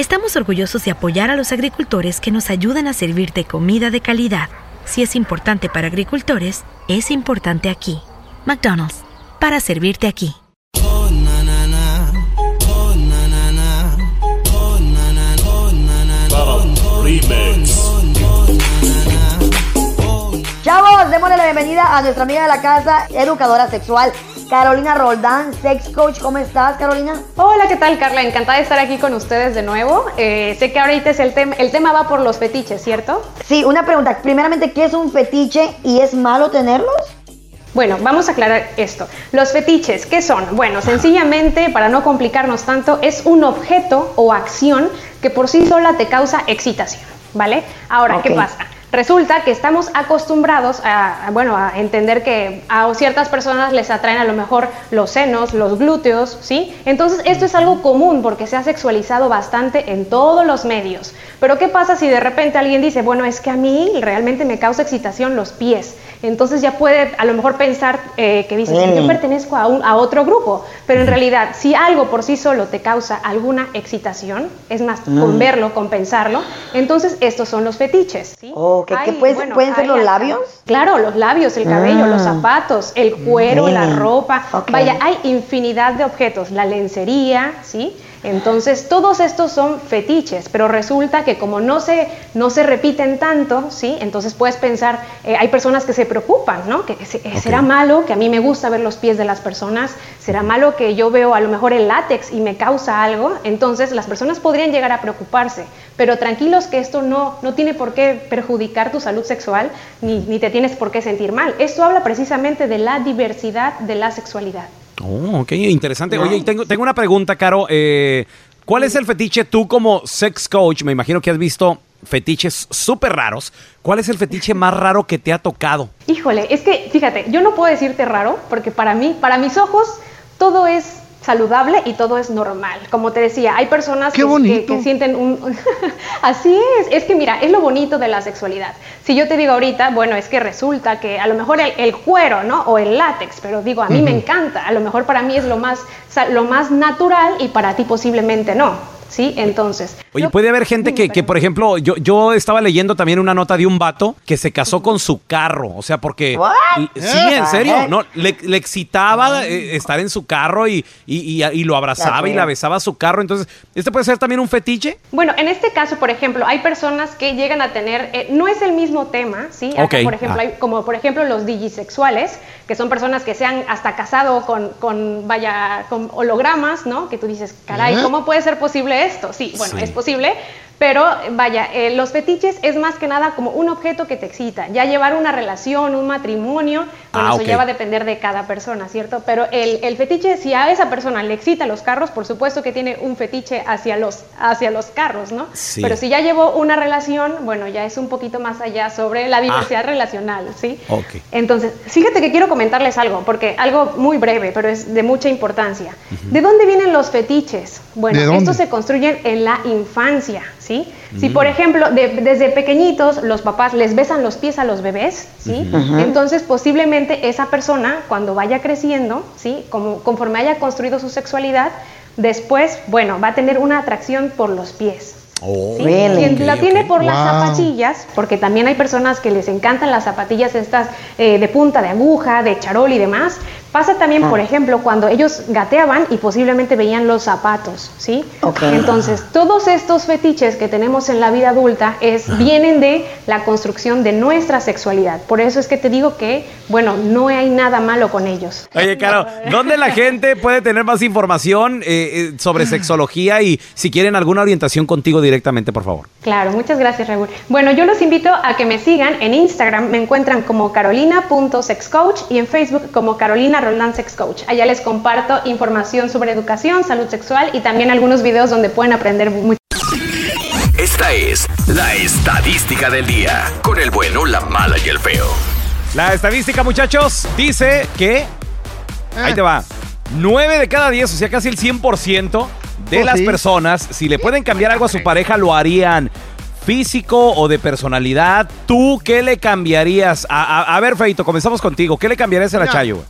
estamos orgullosos de apoyar a los agricultores que nos ayudan a servirte comida de calidad. Si es importante para agricultores, es importante aquí. McDonald's, para servirte aquí. Chavos, démosle la bienvenida a nuestra amiga de la casa, educadora sexual, Carolina Roldán, sex coach. ¿Cómo estás, Carolina? Hola, ¿qué tal, Carla? Encantada de estar aquí con ustedes de nuevo. Eh, sé que ahorita es el tema, el tema va por los fetiches, ¿cierto? Sí, una pregunta. Primeramente, ¿qué es un fetiche y es malo tenerlos? Bueno, vamos a aclarar esto. Los fetiches, ¿qué son? Bueno, sencillamente, para no complicarnos tanto, es un objeto o acción que por sí sola te causa excitación, ¿vale? Ahora, ¿qué Ok. pasa? Resulta que estamos acostumbrados a, bueno, a entender que a ciertas personas les atraen a lo mejor los senos, los glúteos, ¿sí? Entonces esto es algo común porque se ha sexualizado bastante en todos los medios. Pero ¿qué pasa si de repente alguien dice, bueno, es que a mí realmente me causa excitación los pies? Entonces ya puede a lo mejor pensar eh, que dices, Mm. yo pertenezco a, un- a otro grupo, pero en realidad si algo por sí solo te causa alguna excitación, es más, con verlo, con pensarlo, entonces estos son los fetiches. ¿sí? Oh, ¿qué- qué Hay, puede- pueden ser los labios? Claro, los labios, el cabello, Ah. los zapatos, el cuero, la ropa. Vaya, hay infinidad de objetos, la lencería, ¿sí? Entonces, todos estos son fetiches, pero resulta que como no se, no se repiten tanto, ¿sí? Entonces puedes pensar, eh, hay personas que se preocupan, ¿no? Que, que se- eh, será malo que a mí me gusta ver los pies de las personas, será malo que yo veo a lo mejor el látex y me causa algo, entonces las personas podrían llegar a preocuparse, pero tranquilos que esto no, no tiene por qué perjudicar tu salud sexual, ni, ni te tienes por qué sentir mal. Esto habla precisamente de la diversidad de la sexualidad. Oh, ok, interesante. Oye, y tengo, tengo una pregunta, Caro. Eh, ¿Cuál es el fetiche tú como sex coach? Me imagino que has visto fetiches súper raros. ¿Cuál es el fetiche más raro que te ha tocado? Híjole, es que fíjate, yo no puedo decirte raro, porque para mí, para mis ojos, todo es saludable y todo es normal. Como te decía, hay personas ¡Qué que, que- bonito! que sienten un... Así es, es que mira, es lo bonito de la sexualidad. Si yo te digo ahorita, bueno, es que resulta que a lo mejor el, el cuero, ¿no? O el látex, pero digo, a mí me encanta, a lo mejor para mí es lo más, lo más natural y para ti posiblemente no. ¿Sí? Entonces. Oye, lo- puede haber gente que, que, por ejemplo, yo, yo estaba leyendo también una nota de un vato que se casó con su carro. O sea, porque. What? l- Sí, en serio. No, le, le excitaba eh, estar en su carro y, y, y- y lo abrazaba y la besaba a su carro. Entonces, ¿este puede ser también un fetiche? Bueno, en este caso, por ejemplo, hay personas que llegan a tener, eh, no es el mismo tema, ¿sí? Acá, por ejemplo, ah. hay como por ejemplo los digisexuales, que son personas que se han hasta casado con, con vaya, con hologramas, ¿no? Que tú dices, caray, ¿Eh? ¿cómo puede ser posible esto? Sí, bueno, Sí. es posible, pero vaya, eh, los fetiches es más que nada como un objeto que te excita. Ya llevar una relación, un matrimonio, bueno, Ah, eso ok. ya va a depender de cada persona, ¿cierto? Pero el, el fetiche, si a esa persona le excita los carros, por supuesto que tiene un fetiche hacia los, hacia los carros, ¿no? Sí. Pero si ya llevó una relación, bueno, ya es un poquito más allá sobre la diversidad relacional, ¿sí? Ok. Entonces, fíjate que quiero comentarles algo, porque algo muy breve, pero es de mucha importancia. ¿De dónde vienen los fetiches? Bueno, estos se construyen en la infancia, ¿sí? Si, por ejemplo, de- desde pequeñitos los papás les besan los pies a los bebés, ¿sí? Entonces, posiblemente esa persona, cuando vaya creciendo, ¿sí? Como, conforme haya construido su sexualidad, después, bueno, va a tener una atracción por los pies. Oh, ¿sí? Really? Quien la tiene por las zapatillas, porque también hay personas que les encantan las zapatillas estas eh, de punta, de aguja, de charol y demás. Pasa también, Ah. por ejemplo, cuando ellos gateaban y posiblemente veían los zapatos, ¿sí? Ok. Entonces, todos estos fetiches que tenemos en la vida adulta es, vienen de la construcción de nuestra sexualidad. Por eso es que te digo que, bueno, no hay nada malo con ellos. Oye, Caro, ¿dónde la gente puede tener más información eh, eh, sobre sexología y si quieren alguna orientación contigo directamente, por favor? Claro, muchas gracias, Raúl. Bueno, yo los invito a que me sigan en Instagram, me encuentran como carolina.sexcoach y en Facebook como Carolina Roldán Sex Coach. Allá les comparto información sobre educación, salud sexual y también algunos videos donde pueden aprender mucho. Esta es la estadística del día. Con el bueno, la mala y el feo. La estadística, muchachos, dice que. Ahí te va. 9 de cada 10, o sea, casi el 100% de Pues las sí. personas, si le pueden cambiar algo a su pareja, lo harían. Físico o de personalidad, ¿tú qué le cambiarías? A, a- a ver, Feito, comenzamos contigo. ¿Qué le cambiarías a la. Chayo?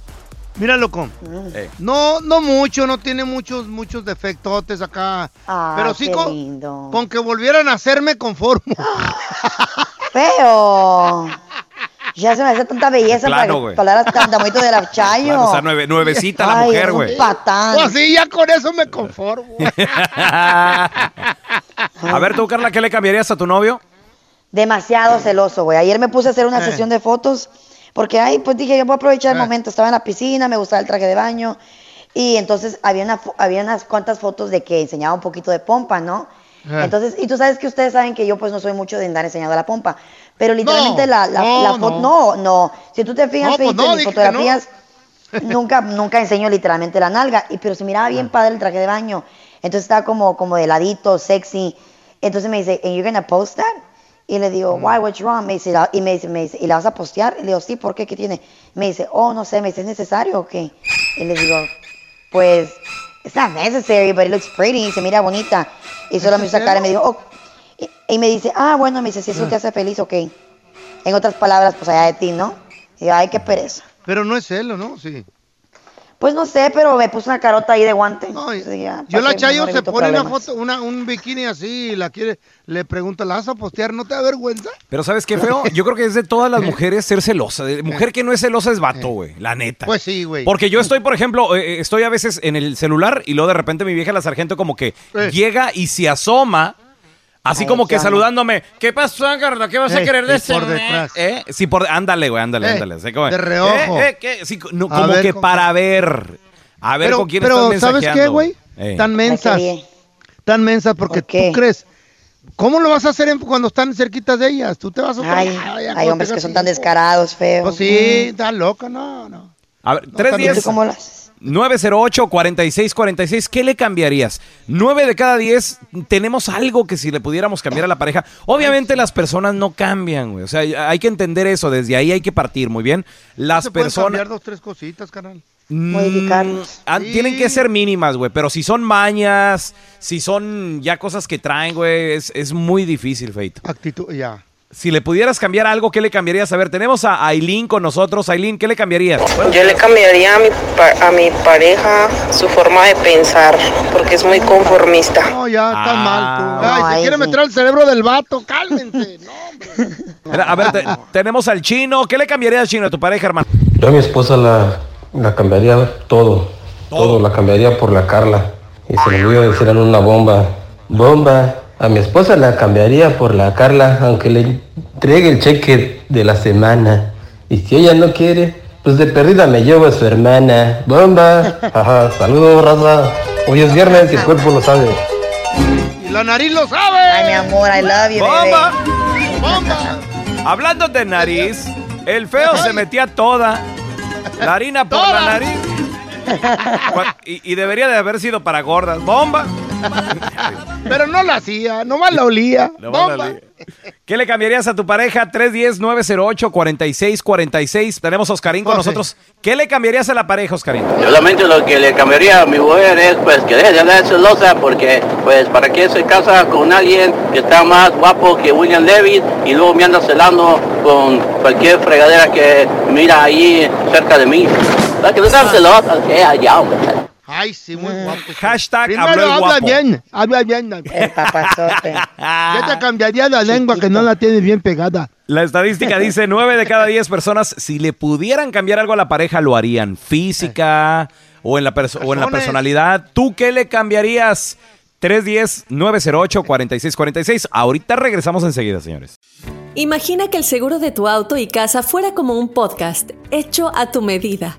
Mira, loco. Eh. No, no mucho, no tiene muchos, muchos defectotes acá. Ah, pero sí qué con, lindo. con que volvieran a hacerme conformo. Feo. Ya se me hace tanta belleza Plano, para güey. palabras bonito de la chayo. O sea, nueve- nuevecita la Ay, mujer, es un güey. patán. Pues sí, ya con eso me conformo. a ver, tú, Carla, ¿qué le cambiarías a tu novio? Demasiado celoso, güey. Ayer me puse a hacer una Eh. sesión de fotos porque, ay, pues dije, yo voy a aprovechar el Eh. momento. Estaba en la piscina, me gustaba el traje de baño. Y entonces había, una, fo- había unas cuantas fotos de que enseñaba un poquito de pompa, ¿no? Eh. Entonces, y tú sabes que ustedes saben que yo pues no soy mucho de andar enseñando la pompa. Pero literalmente No, la, la, no, la foto, no. no, Si tú te fijas, pues en mis fotografías, nunca, nunca enseño literalmente la nalga. Y, pero se miraba Ah. bien padre el traje de baño. Entonces estaba como, como de ladito, sexy. Entonces me dice, ¿and you're gonna post that? Y le digo, why, what's wrong? Me dice, y me dice, me dice, ¿y la vas a postear? Y le digo, sí, ¿por qué? ¿Qué tiene? Me dice, oh, no sé, me dice, ¿es necesario o qué? Y le digo, pues, it's not necessary, but it looks pretty, y se mira bonita. Y solo me hizo cara y me dijo, oh. Y, y me dice, ah, bueno, me dice, si eso te hace feliz, ok. En otras palabras, pues allá de ti, ¿no? Y yo, ay, qué pereza. Pero no es celo, ¿no? Sí. Pues no sé, pero me puso una carota ahí de guante. No, ya, yo ¿para la? Chayo se pone una foto, una, un bikini así y la quiere, le pregunta, ¿la vas a postear? ¿No te da vergüenza? Pero ¿sabes qué, feo? Yo creo que es de todas las mujeres ser celosa. Mujer que no es celosa es vato, güey. La neta. Pues sí, güey. Porque yo estoy, por ejemplo, eh, eh, estoy a veces en el celular y luego de repente mi vieja la sargento como que Eh. llega y se asoma, así como que saludándome. ¿Qué pasó, Carla? ¿Qué vas a Eh, querer de por ese- detrás. ¿Eh? Sí, por... Ándale, güey, ándale, Eh, ándale. De reojo. ¿qué? Sí, no, como ver que con- para ver. A ver pero, con quién pero estás ¿sabes qué, güey? Eh. Tan mensas. Tan mensas porque ¿Por tú crees. ¿Cómo lo vas a hacer en- cuando están cerquitas de ellas? Tú te vas a Ay, ya hay hombres que son tan descarados, feos. Pues sí, estás loca, no, no. A ver, No, tres también ¿Y tú días. haces? 908-4646, ¿qué le cambiarías? 9 de cada 10 tenemos algo que si le pudiéramos cambiar a la pareja. Obviamente las personas no cambian, güey. O sea, hay que entender eso, desde ahí hay que partir, muy bien. Las Se personas... cambiar dos, tres cositas. Modificarlos. Mm, Sí. Tienen que ser mínimas, güey. Pero si son mañas, si son ya cosas que traen, güey, es, es muy difícil, Feito. Actitud, ya. Si le pudieras cambiar algo, ¿qué le cambiarías? A ver, tenemos a Aileen con nosotros. Aileen, ¿qué le cambiarías? Bueno, Yo le cambiaría a mi, pa- a mi pareja su forma de pensar, porque es muy conformista. No, ya estás Ah. mal tú. Ay, No, se quiere sí. meter al cerebro del vato, cálmense. No, hombre. a ver, te- tenemos al chino. ¿Qué le cambiarías al chino a tu pareja, hermano? Yo a mi esposa la, la cambiaría todo, todo, la cambiaría por la Carla. Y se lo voy a decir en una bomba. Bomba, a mi esposa la cambiaría por la Carla, aunque le entregue el cheque de la semana. Y si ella no quiere, pues de perdida me llevo a su hermana. Bomba, ajá, saludos, raza. Hoy es viernes y el cuerpo lo sabe. Y la nariz lo sabe. Ay, mi amor, I love you. ¡Bomba! Bomba. Hablando de nariz, el feo se metía toda. La harina por la nariz. Y, y debería de haber sido para gordas. ¡Bomba! Pero no la hacía, nomás la olía. Vale. ¿Qué le cambiarías a tu pareja? 310-908-4646. Tenemos a Oscarín con José. nosotros. ¿Qué le cambiarías a la pareja, Oscarín? Solamente lo que le cambiaría a mi mujer es pues que deje de andar celosa porque pues para qué se casa con alguien que está más guapo que William Levy y luego me anda celando con cualquier fregadera que mira ahí cerca de mí. La que no está celosa, que allá, hombre. Ay, sí, muy guapo. Hashtag Primero habla guapo. bien, habla bien. El papazote. Ya te cambiaría la lengua que no la tienes bien pegada. La estadística dice 9 de cada 10 personas, si le pudieran cambiar algo a la pareja, lo harían. Física o en la, o en la personalidad. ¿Tú qué le cambiarías? 310-908-4646. Ahorita regresamos enseguida, señores. Imagina que el seguro de tu auto y casa fuera como un podcast hecho a tu medida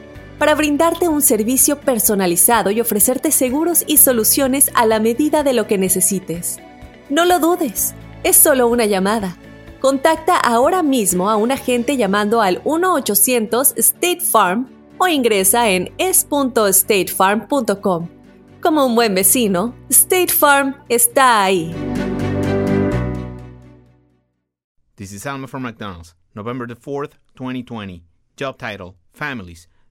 para brindarte un servicio personalizado y ofrecerte seguros y soluciones a la medida de lo que necesites. No lo dudes, es solo una llamada. Contacta ahora mismo a un agente llamando al 1-800 State Farm o ingresa en es.statefarm.com. Como un buen vecino, State Farm está ahí. This is Alma from McDonald's, November the 4th, 2020. Job title Families,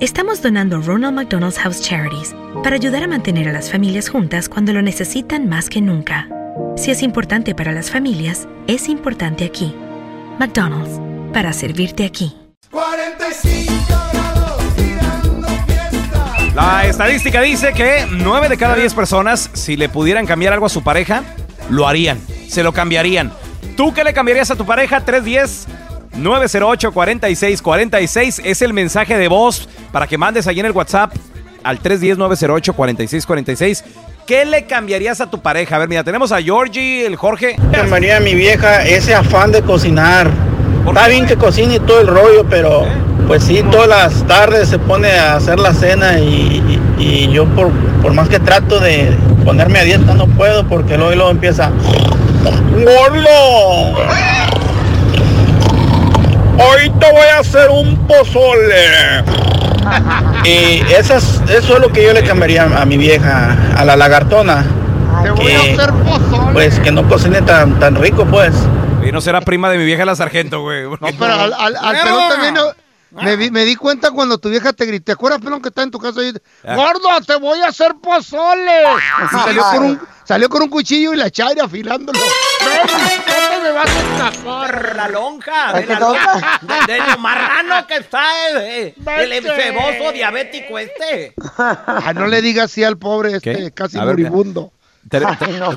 estamos donando Ronald McDonald's House Charities para ayudar a mantener a las familias juntas cuando lo necesitan más que nunca. Si es importante para las familias, es importante aquí. McDonald's, para servirte aquí. 45 grados tirando fiesta. La estadística dice que 9 de cada 10 personas, si le pudieran cambiar algo a su pareja, lo harían, se lo cambiarían. ¿Tú qué le cambiarías a tu pareja? 310-908-4646 es el mensaje de voz para que mandes ahí en el WhatsApp al 310-908-4646. ¿Qué le cambiarías a tu pareja? A ver, mira, tenemos a Georgie, el Jorge. María, mi vieja, ese afán de cocinar. Está bien que cocine y todo el rollo, pero pues sí, todas las tardes se pone a hacer la cena y, y- y yo por, por más que trato de ponerme a dieta no puedo porque luego, y luego empieza... ¡Gordo! Hoy te voy a hacer un pozole. Y esas, eso es lo que yo le cambiaría a mi vieja, a la lagartona. Que, pues que no cocine tan, tan rico, pues. Y no será prima de mi vieja la sargento, güey. No, pero al, al, al pelón también no- me, vi- me di cuenta cuando tu vieja te grité. ¿Te acuerdas, pelón, que está en tu casa? ahí? Ah. Gordo, te voy a hacer pozole. Y salió con, un, salió con un cuchillo y la chaira afilándolo. Ven, ¿dónde me vas a escapar? La lonja, de la lonja. de, de lo marrano que está eh, el, el ceboso diabético este. Ah, no le digas así al pobre este ¿Qué? casi A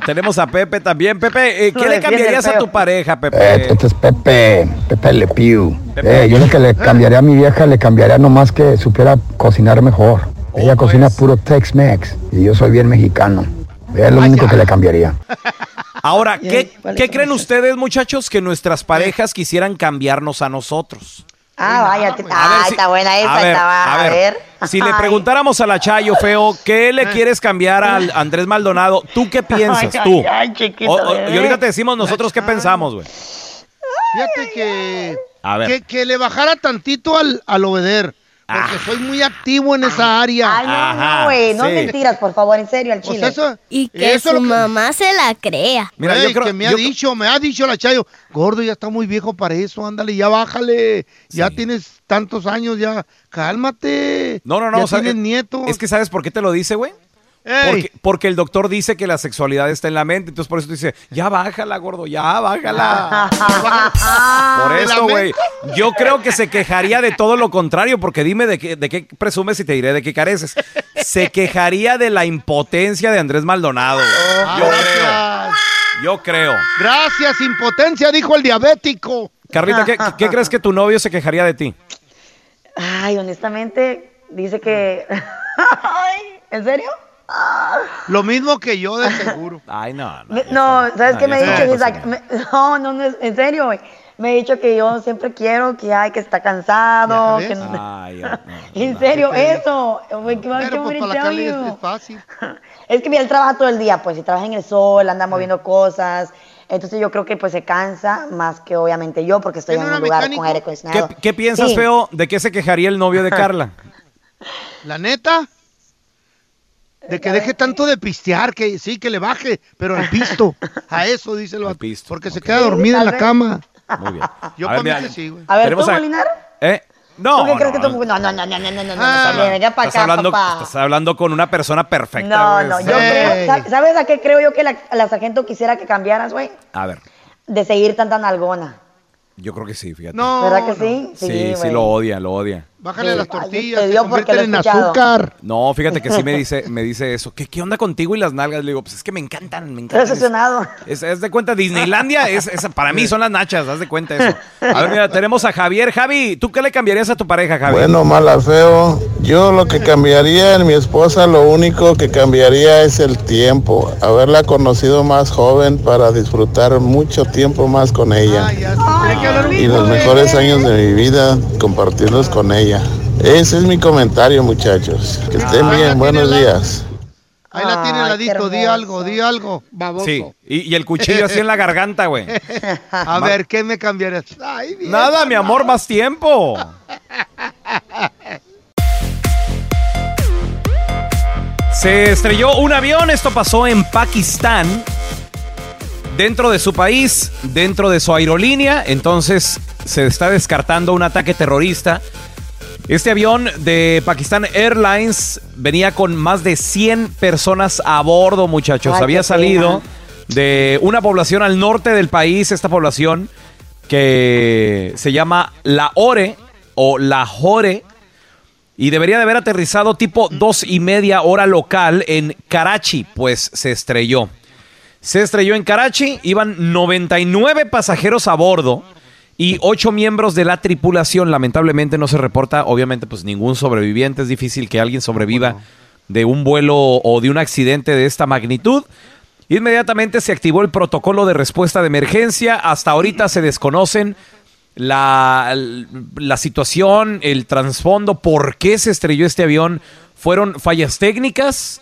Tenemos a Pepe también. Pepe, eh, ¿qué le cambiarías a tu pareja, Eh, Pepe? este es Pepe, Pepe Le Pew. Eh, yo lo que le cambiaría a mi vieja, le cambiaría nomás que supiera cocinar mejor. Ella cocina puro Tex-Mex y yo soy bien mexicano. Es lo único que le cambiaría. Ahora, ¿qué, ¿qué creen ustedes, muchachos, que nuestras parejas quisieran cambiarnos a nosotros? Ah, vaya. Ah, si- está buena esa. a ver, estaba, a ver, Si le preguntáramos a la Chayo, feo, ¿qué le quieres cambiar al Andrés Maldonado? ¿Tú qué piensas, tú? ay, ay, chiquito O- o- bebé. y ahorita te decimos nosotros qué pensamos, güey. Fíjate que, A ver. que, que le bajara tantito al, al obeder. Porque soy muy activo en esa área. Ay, no, no, güey. No mentiras, por favor, en serio, al Pues chile. eso- Y que Eso es su lo que- mamá se la crea. Mira, yo creo- que me ha dicho, me ha dicho la Chayo, gordo, ya está muy viejo para eso, ándale, ya bájale, ya tienes tantos años, ya, cálmate. No, no, no. ya o sea, tienes eh, nietos. Es que ¿sabes por qué te lo dice, güey? Porque, porque el doctor dice que la sexualidad está en la mente, entonces por eso dice, ya bájala, gordo, ya bájala. Por ¿De la eso, güey. Yo creo que se quejaría de todo lo contrario, porque dime de qué, de qué presumes y te diré de qué careces. Se quejaría de la impotencia de Andrés Maldonado. güey. Yo creo. Yo creo. Gracias, impotencia, dijo el diabético. Carlita, ¿qué, qué crees que tu novio se quejaría de ti? Ay, honestamente, dice que... Ay, ¿En serio? Lo mismo que yo, de seguro. Ay, no. no. No, ¿sabes No, qué me ha está, dicho? pues, He's like, me- no, no, no, en serio, güey. Me ha dicho que yo siempre quiero, que ay, que está cansado, ¿Ya que Ay, En serio, ¿qué te eso. Güey, ¿qué más Pero pues para la es, es fácil. Es que mira, él trabaja todo el día, pues, y trabaja en el sol, anda moviendo cosas. Entonces yo creo que pues se cansa más que obviamente yo, porque estoy en ¿Tiene un lugar mecánico? con aire ¿Qué, acondicionado. qué piensas, Sí. feo, de qué se quejaría el novio de Carla? La neta, de que deje tanto de pistear, que sí, que le baje, pero al pisto, a eso, dice el pisto, Porque okay. se queda dormida en la cama. Muy bien. Yo a también ver, sí, güey. A ver, ¿tú, a... Molinar? ¿Eh? No, ¿Tú qué crees no, que tú... no, no, no, no, no, no, no, ah, no, venga para acá, hablando. Estás hablando con una persona perfecta. No, no, yo creo, ¿sabes a qué creo yo que la, la sargento quisiera que cambiaras, güey? A ver. De seguir tan tan algona. Yo creo que sí, fíjate. No, ¿Verdad que no. sí? Sí, sí, sí, lo odia, lo odia. Bájale Sí. las Ay, tortillas, te convierten en azúcar. No, fíjate que sí me dice, me dice eso. ¿Qué, ¿Qué onda contigo y las nalgas? Le digo, pues es que me encantan, me Estoy encantan. obsesionado. Es, es de cuenta, Disneylandia, es, es- para mí son las nachas, haz de cuenta eso. A ver, mira, tenemos a Javier. Javi, ¿tú qué le cambiarías a tu pareja, Javi? Bueno, mala, feo. Yo lo que cambiaría en mi esposa, lo único que cambiaría es el tiempo. Haberla conocido más joven para disfrutar mucho tiempo más con ella. Y los mejores años de mi vida, compartirlos con ella. Ese es mi comentario, muchachos. Que estén bien, buenos días. Ahí la tiene ladito, di algo, di algo, baboso. Sí, y, y el cuchillo así en la garganta, güey. A ver, ¿qué me cambiarías? Ay, bien. Nada, mi amor, más tiempo. Se estrelló un avión, esto pasó en Pakistán, dentro de su país, dentro de su aerolínea, entonces se está descartando un ataque terrorista. Este avión de Pakistan Airlines venía con más de 100 personas a bordo, muchachos. Ay, Había salido de una población al norte del país, esta población que se llama Lahore o Lahore y debería de haber aterrizado tipo dos y media hora local en Karachi, pues se estrelló. Se estrelló en Karachi, iban 99 pasajeros a bordo y ocho miembros de la tripulación. Lamentablemente no se reporta, obviamente, pues ningún sobreviviente. Es difícil que alguien sobreviva de un vuelo o de un accidente de esta magnitud. Inmediatamente se activó el protocolo de respuesta de emergencia. Hasta ahorita se desconocen la, la situación, el trasfondo, por qué se estrelló este avión. Fueron fallas técnicas,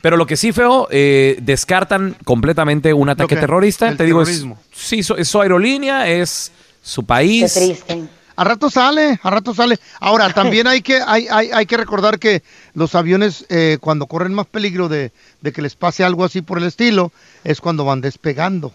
pero lo que sí, feo, eh, descartan completamente un ataque que- terrorista. el Te digo, es, sí, es su aerolínea, es su Qué país. triste. A rato sale, a rato sale. Ahora, también hay que, hay, hay, hay que recordar que los aviones, eh, cuando corren más peligro de, de que les pase algo así por el estilo, es cuando van despegando.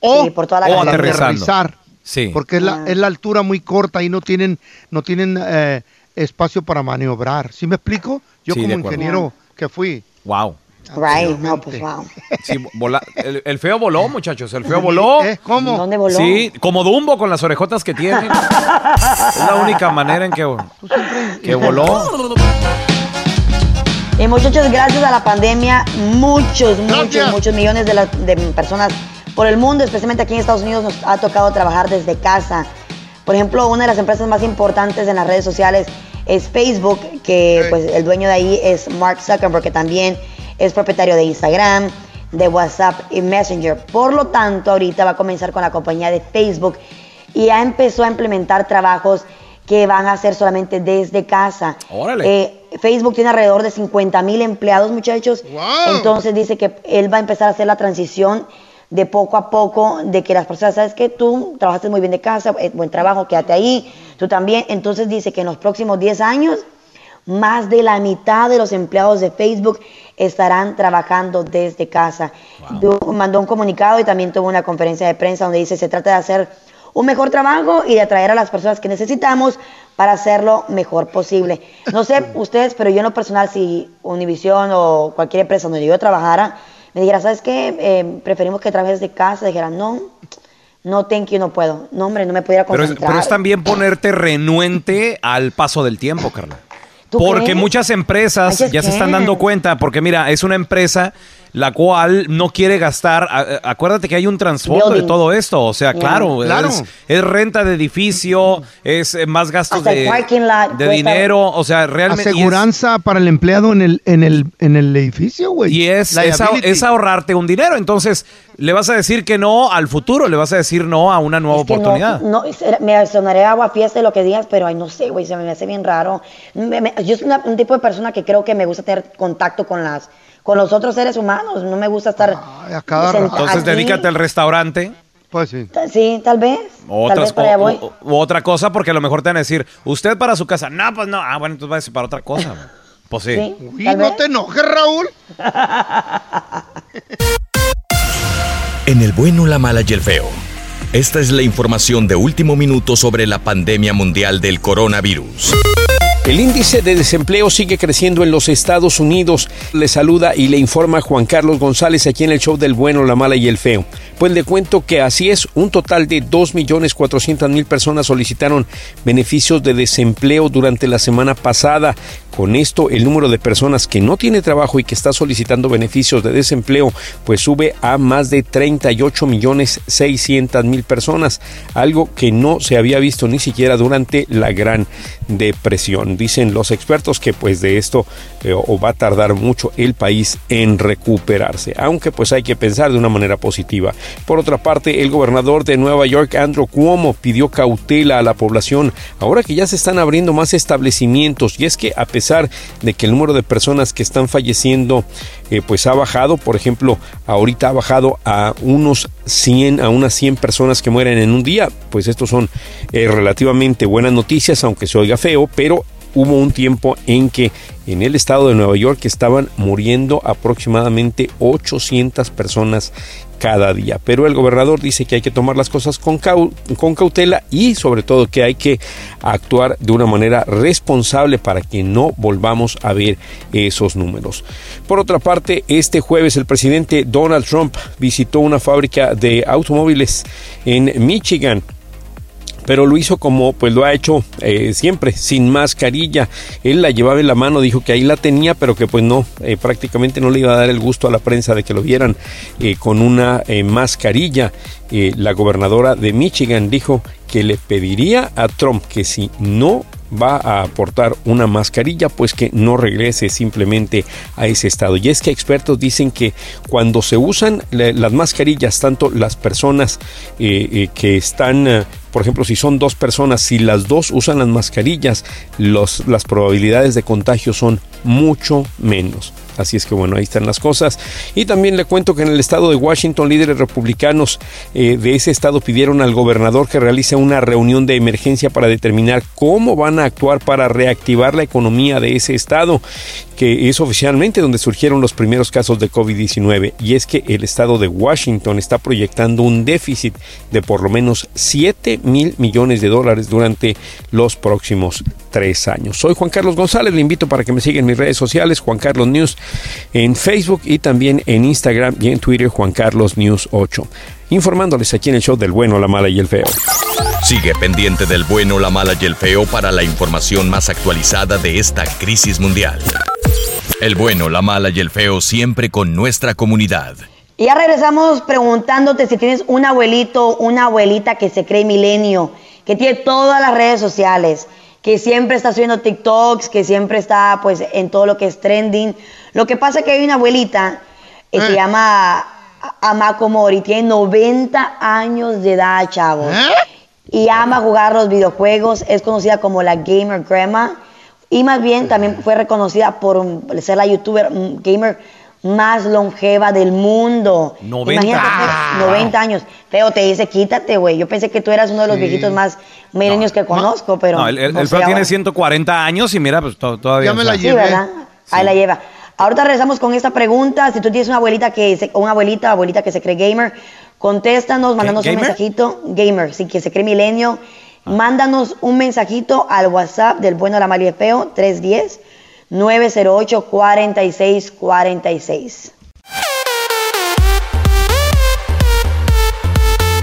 O, Sí, por toda la o aterrizar. Sí. Porque es la, es la altura muy corta y no tienen, no tienen eh, espacio para maniobrar. ¿Sí me explico? Yo Sí, como ingeniero que fui. Wow. Right, no, pues wow. Sí, vola- el, el feo voló, muchachos. El feo voló. ¿Eh? ¿Cómo? ¿Dónde voló? Sí, como Dumbo con las orejotas que tiene. es la única manera en que, que voló. Y muchachos, gracias a la pandemia, muchos, muchos, Gracias. muchos millones de, las- de personas por el mundo, especialmente aquí en Estados Unidos, nos ha tocado trabajar desde casa. Por ejemplo, una de las empresas más importantes en las redes sociales es Facebook, que Sí. pues el dueño de ahí es Mark Zuckerberg, que también es propietario de Instagram, de WhatsApp y Messenger. Por lo tanto, ahorita va a comenzar con la compañía de Facebook y ya empezó a implementar trabajos que van a hacer solamente desde casa. Órale. Eh, Facebook tiene alrededor de 50 mil empleados, muchachos. Wow. Entonces dice que él va a empezar a hacer la transición de poco a poco, de que las personas, sabes que tú trabajaste muy bien de casa, eh, buen trabajo, quédate ahí, tú también. Entonces dice que en los próximos 10 años, más de la mitad de los empleados de Facebook estarán trabajando desde casa. Du- Mandó un comunicado y también tuvo una conferencia de prensa donde dice se trata de hacer un mejor trabajo y de atraer a las personas que necesitamos para hacerlo mejor posible. No sé ustedes, pero yo en lo personal, si Univision o cualquier empresa donde yo trabajara, me dijera, ¿sabes qué? Eh, preferimos que trabajes de casa, dijera, no, no, thank you, no puedo. No, hombre, no me pudiera Pero es, concentrar. pero es también ponerte renuente al paso del tiempo, Carla. ¿Tú Porque crees? muchas empresas ya se están dando cuenta, porque mira, es una empresa la cual no quiere gastar, a- acuérdate que hay un trasfondo de todo esto, o sea, Yeah. claro, Claro. Es, es renta de edificio, es eh, más gastos de, lot dinero, o sea, realmente... es- Aseguranza para el empleado en el, en el, en el edificio, güey. Y es, es, es ahorrarte un dinero. Entonces, le vas a decir que no al futuro, le vas a decir no a una nueva Es que no, oportunidad. No, me sonaré agua fiesta lo que digas, pero ay, no sé, güey, se me hace bien raro. Me- me- yo soy una- un tipo de persona que creo que me gusta tener contacto con las con los otros seres humanos. No me gusta estar. a cada. Entonces, aquí. dedícate al restaurante. Pues sí. Sí, tal vez. tal Otras, vez para allá voy. o- otra cosa, porque a lo mejor te van a decir, usted para su casa. No, pues no. Ah, bueno, entonces váyase para otra cosa. Pues sí. Sí, Uy, tal no vez. te enojes, Raúl. En el bueno, la mala y el feo. Esta es la información de último minuto sobre la pandemia mundial del coronavirus. El índice de desempleo sigue creciendo en los Estados Unidos. Le saluda y le informa Juan Carlos González aquí en el show del bueno, la mala y el feo. Pues le cuento que así es, un total de 2.400.000 personas solicitaron beneficios de desempleo durante la semana pasada. Con esto, el número de personas que no tiene trabajo y que está solicitando beneficios de desempleo, pues sube a más de 38 millones 600 mil personas, algo que no se había visto ni siquiera durante la Gran Depresión. Dicen los expertos que pues de esto eh, o va a tardar mucho el país en recuperarse, aunque pues hay que pensar de una manera positiva. Por otra parte, el gobernador de Nueva York, Andrew Cuomo, pidió cautela a la población ahora que ya se están abriendo más establecimientos y es que a pesar de que el número de personas que están falleciendo eh, pues ha bajado, por ejemplo, ahorita ha bajado a unos 100, a unas 100 personas que mueren en un día, pues estos son eh, relativamente buenas noticias, aunque se oiga feo, pero hubo un tiempo en que en el estado de Nueva York estaban muriendo aproximadamente 800 personas cada día. Pero el gobernador dice que hay que tomar las cosas con, con cautela y sobre todo que hay que actuar de una manera responsable para que no volvamos a ver esos números. Por otra parte, este jueves el presidente Donald Trump visitó una fábrica de automóviles en Michigan pero lo hizo como pues lo ha hecho eh, siempre, sin mascarilla. Él la llevaba en la mano, dijo que ahí la tenía, pero que pues no, eh, prácticamente no le iba a dar el gusto a la prensa de que lo vieran eh, con una eh, mascarilla. La gobernadora de Michigan dijo que le pediría a Trump que si no va a aportar una mascarilla, pues que no regrese simplemente a ese estado. Y es que expertos dicen que cuando se usan la- las mascarillas, tanto las personas que están, por ejemplo, si son dos personas, si las dos usan las mascarillas, las probabilidades de contagio son mucho menos. Así es que bueno, ahí están las cosas. Y también le cuento que en el estado de Washington, líderes republicanos eh, de ese estado pidieron al gobernador que realice una reunión de emergencia para determinar cómo van a actuar para reactivar la economía de ese estado, que es oficialmente donde surgieron los primeros casos de COVID-19. Y es que el estado de Washington está proyectando un déficit de por lo menos 7 mil millones de dólares durante los próximos tres años. Soy Juan Carlos González, le invito para que me siga en mis redes sociales, Juan Carlos News, en Facebook y también en Instagram y en Twitter, Juan Carlos News 8. Informándoles aquí en el show del bueno, la mala y el feo. Sigue pendiente del bueno, la mala y el feo para la información más actualizada de esta crisis mundial. El bueno, la mala y el feo siempre con nuestra comunidad. Y ya regresamos preguntándote si tienes un abuelito, una abuelita que se cree milenio, que tiene todas las redes sociales, que siempre está subiendo TikToks, que siempre está pues en todo lo que es trending. Lo que pasa es que hay una abuelita, eh, se llama Amako Mori, tiene 90 años de edad, chavos. Y ama jugar los videojuegos, es conocida como la Gamer Grandma. Y más bien también fue reconocida por mm, ser la youtuber mm, gamer más longeva del mundo. 90. Imagínate, Feo, 90 años. Feo, te dice, quítate, güey. Yo pensé que tú eras uno de los Sí. viejitos más milenios que conozco, pero... No, el, el- no el feo tiene ahora. 140 años y mira, pues to- todavía. o sea, Sí, ¿verdad? Ahí la lleva. Ahorita regresamos con esta pregunta. Si tú tienes una abuelita que se, o una abuelita, abuelita que se cree gamer, contéstanos, mándanos un mensajito. Gamer, sí, que se cree milenio. Mándanos un mensajito al WhatsApp del bueno, la mala y el feo, 310-908-4646.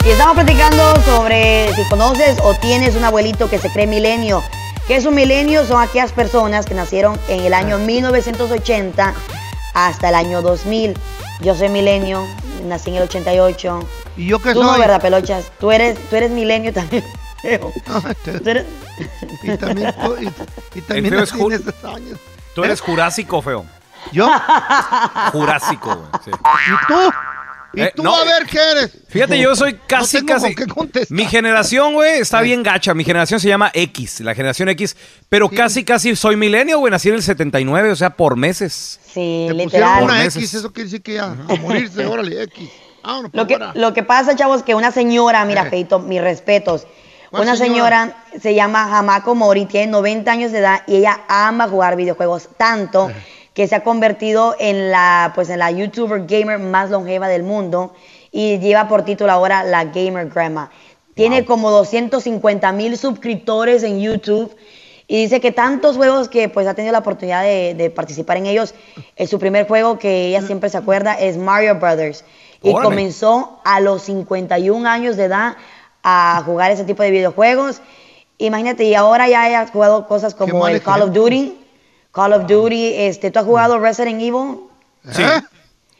Y estamos platicando sobre si conoces o tienes un abuelito que se cree milenio. ¿Qué es un milenio? Son aquellas personas que nacieron en el año 1980 hasta el año 2000. Yo soy milenio, nací en el 88. ¿Y yo qué Tú no, soy? ¿verdad, Pelochas? Tú eres, tú eres milenio también. Tú eres- Y también, tú- y, y también nací en esos años. Tú eres jurásico, feo. ¿Yo? Jurásico, güey. sí. ¿Y tú? ¿Y Eh, tú no. a ver qué eres? Fíjate, yo soy casi, no tengo casi. con qué. Mi generación, güey, está bien gacha. Mi generación se llama X, la generación X. Pero casi, casi soy milenio, güey. Nací en el 79, o sea, por meses. Sí, Te literal. una. X, eso quiere decir que ya, a morirse, órale, X. Vámonos, Lo pa' que, lo que pasa, chavos, que una señora, mira, Eh. Feito, mis respetos. ¿Cuál Una señora? se llama Hamako Mori, tiene 90 años de edad y ella ama jugar videojuegos tanto que se ha convertido en la, pues, en la YouTuber gamer más longeva del mundo y lleva por título ahora la Gamer Grandma. Tiene como 250 mil suscriptores en YouTube y dice que tantos juegos que pues ha tenido la oportunidad de, de participar en ellos, eh, su primer juego que ella siempre se acuerda es Mario Brothers. Y comenzó a los 51 años de edad a jugar ese tipo de videojuegos. Imagínate, y ahora ya ha jugado cosas como el Call of. Duty. Call of Duty, este, ¿tú has jugado Resident Evil? Sí. ¿Eh?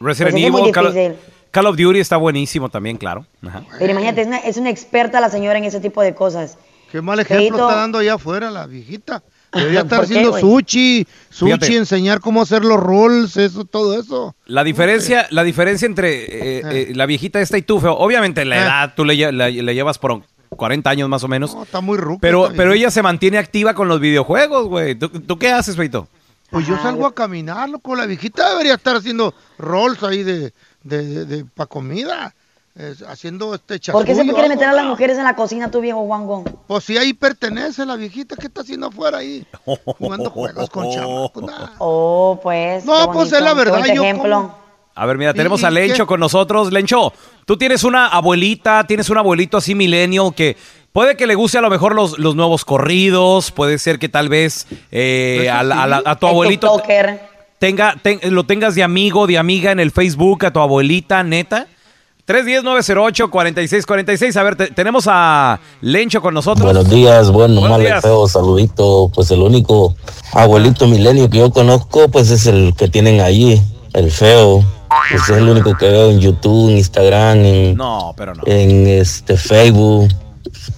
Resident Pues es muy Evil, Call of, difícil. Call of Duty está buenísimo también, claro. Ajá. Pero imagínate, es una, es una experta la señora en ese tipo de cosas. Qué mal ejemplo Feito. está dando allá afuera la viejita. Debería estar ¿Por qué, haciendo sushi, sushi, Fíjate. enseñar cómo hacer los rolls, eso, todo eso. La diferencia, la diferencia entre eh, eh, la viejita esta y tú, feo, obviamente la Eh. edad tú le, la- le llevas por 40 años más o menos, No, está muy ruca. pero, pero ella se mantiene activa con los videojuegos, güey. ¿Tú, tú qué haces, feito? Pues yo salgo a caminar, loco. La viejita debería estar haciendo rolls ahí de, de, de, para comida. Haciendo este ¿Por qué siempre quiere meter a las mujeres en la cocina, tu viejo guango? Pues si ahí pertenece la viejita, ¿qué está haciendo afuera ahí? Jugando juegos con chamacos. nah. Oh, pues. No, qué pues es la bonito, verdad, bonito yo ejemplo. como- A ver, mira, ¿Y- tenemos a Lencho qué? con nosotros. Lencho, tú tienes una abuelita, tienes un abuelito así millennial que puede que le guste a lo mejor los, los nuevos corridos, puede ser que tal vez eh, a, la- a la- a tu El abuelito tenga, ten- lo tengas de amigo, de amiga en el Facebook, a tu abuelita, neta. 310-908-4646. A ver, te- tenemos a Lencho con nosotros. Buenos días, bueno, Buenos mal feo, saludito. Pues el único abuelito milenio que yo conozco, pues es el que tienen allí, el feo. Pues es el único que veo en YouTube, en Instagram, en, No, pero no. en este Facebook.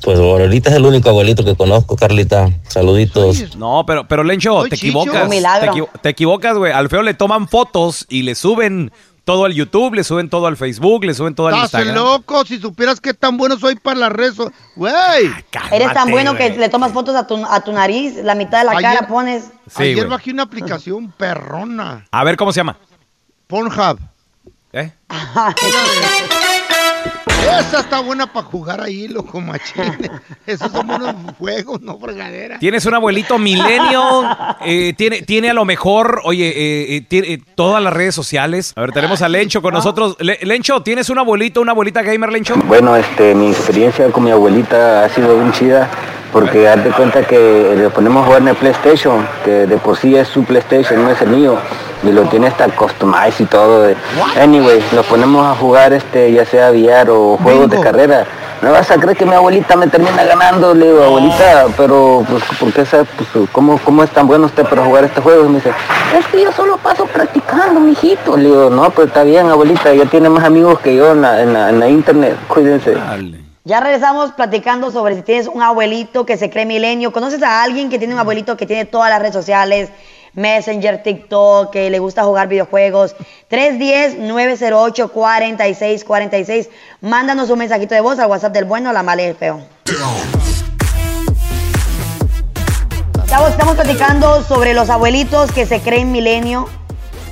Pues ahorita es el único abuelito que conozco, Carlita. Saluditos. No, pero, pero Lencho, te equivocas. Un milagro. Te, equivo- te equivocas, güey. Al feo le toman fotos y le suben todo al YouTube, le suben todo al Facebook, le suben todo al Estás Instagram. loco, si supieras qué tan bueno soy para las redes. Güey, Eres tan bueno que le tomas fotos a tu, a tu nariz, la mitad de la Ayer- cara pones. Sí, ayer güey. bajé una aplicación perrona. A ver, ¿cómo se llama? Pornhub. ¿Eh? Esa está buena para jugar ahí, loco, machín. Esos son buenos juegos, no fregadera. Tienes un abuelito milenio, eh, tiene, tiene a lo mejor, oye, eh, eh, tiene eh, todas las redes sociales. A ver, tenemos a Lencho con nosotros. Le- Lencho, ¿tienes un abuelito, una abuelita gamer, Lencho? Bueno, este, mi experiencia con mi abuelita ha sido bien chida porque haz de cuenta que le ponemos a jugar en el PlayStation, que de por sí es su PlayStation, no es el mío, y lo tiene hasta customized y todo. de- Anyway, lo ponemos a jugar este, ya sea VR o juegos de carrera. No vas a creer que mi abuelita me termina ganando, le digo, abuelita, pero pues, ¿por qué sabe, pues, ¿cómo, ¿cómo es tan bueno usted para jugar este juego? Y me dice, es que yo solo paso practicando, mijito. Le digo, no, pues está bien, abuelita, ya tiene más amigos que yo en la, en la, en la internet, cuídense. Dale. Ya regresamos platicando sobre si tienes un abuelito que se cree milenio. ¿Conoces a alguien que tiene un abuelito que tiene todas las redes sociales? Messenger, TikTok, que le gusta jugar videojuegos. 310-908-4646. Mándanos un mensajito de voz al WhatsApp del bueno, la mala y el feo. Chavos, estamos platicando sobre los abuelitos que se creen milenio.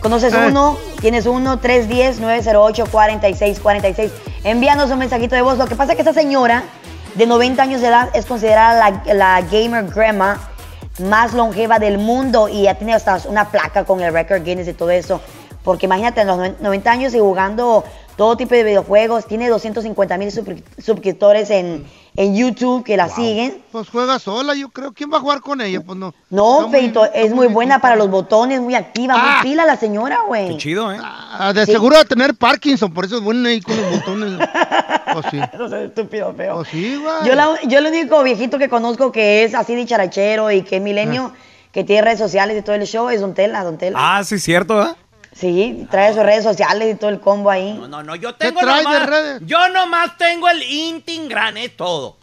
¿Conoces Eh. uno? ¿Tienes uno? 310-908-4646. Envíanos un mensajito de voz. Lo que pasa es que esta señora de 90 años de edad es considerada la, la gamer grandma más longeva del mundo y ya tiene hasta una placa con el record Guinness y todo eso. Porque imagínate, en los noven- 90 años y jugando todo tipo de videojuegos, tiene 250 mil suscriptores en, en YouTube que la siguen. Pues juega sola, yo creo. ¿Quién va a jugar con ella? Pues no. No, muy- Feito, es muy buena para los botones, muy activa, Ah. muy pila la señora, güey. chido, ¿eh? Ah, de Sí. seguro de tener Parkinson, por eso es buena ahí con los botones. Pues sí. No seas estúpido, feo. Pues sí, güey. Yo, la- yo el único viejito que conozco que es así dicharachero y que es milenio, que tiene redes sociales y todo el show, es Don Tela, Don Tela. Ah, sí, cierto, ¿eh? Sí, trae sus redes sociales y todo el combo ahí. No, no, yo ¿Qué tengo traes de nomás, redes? yo nomás tengo el Intingran, es todo.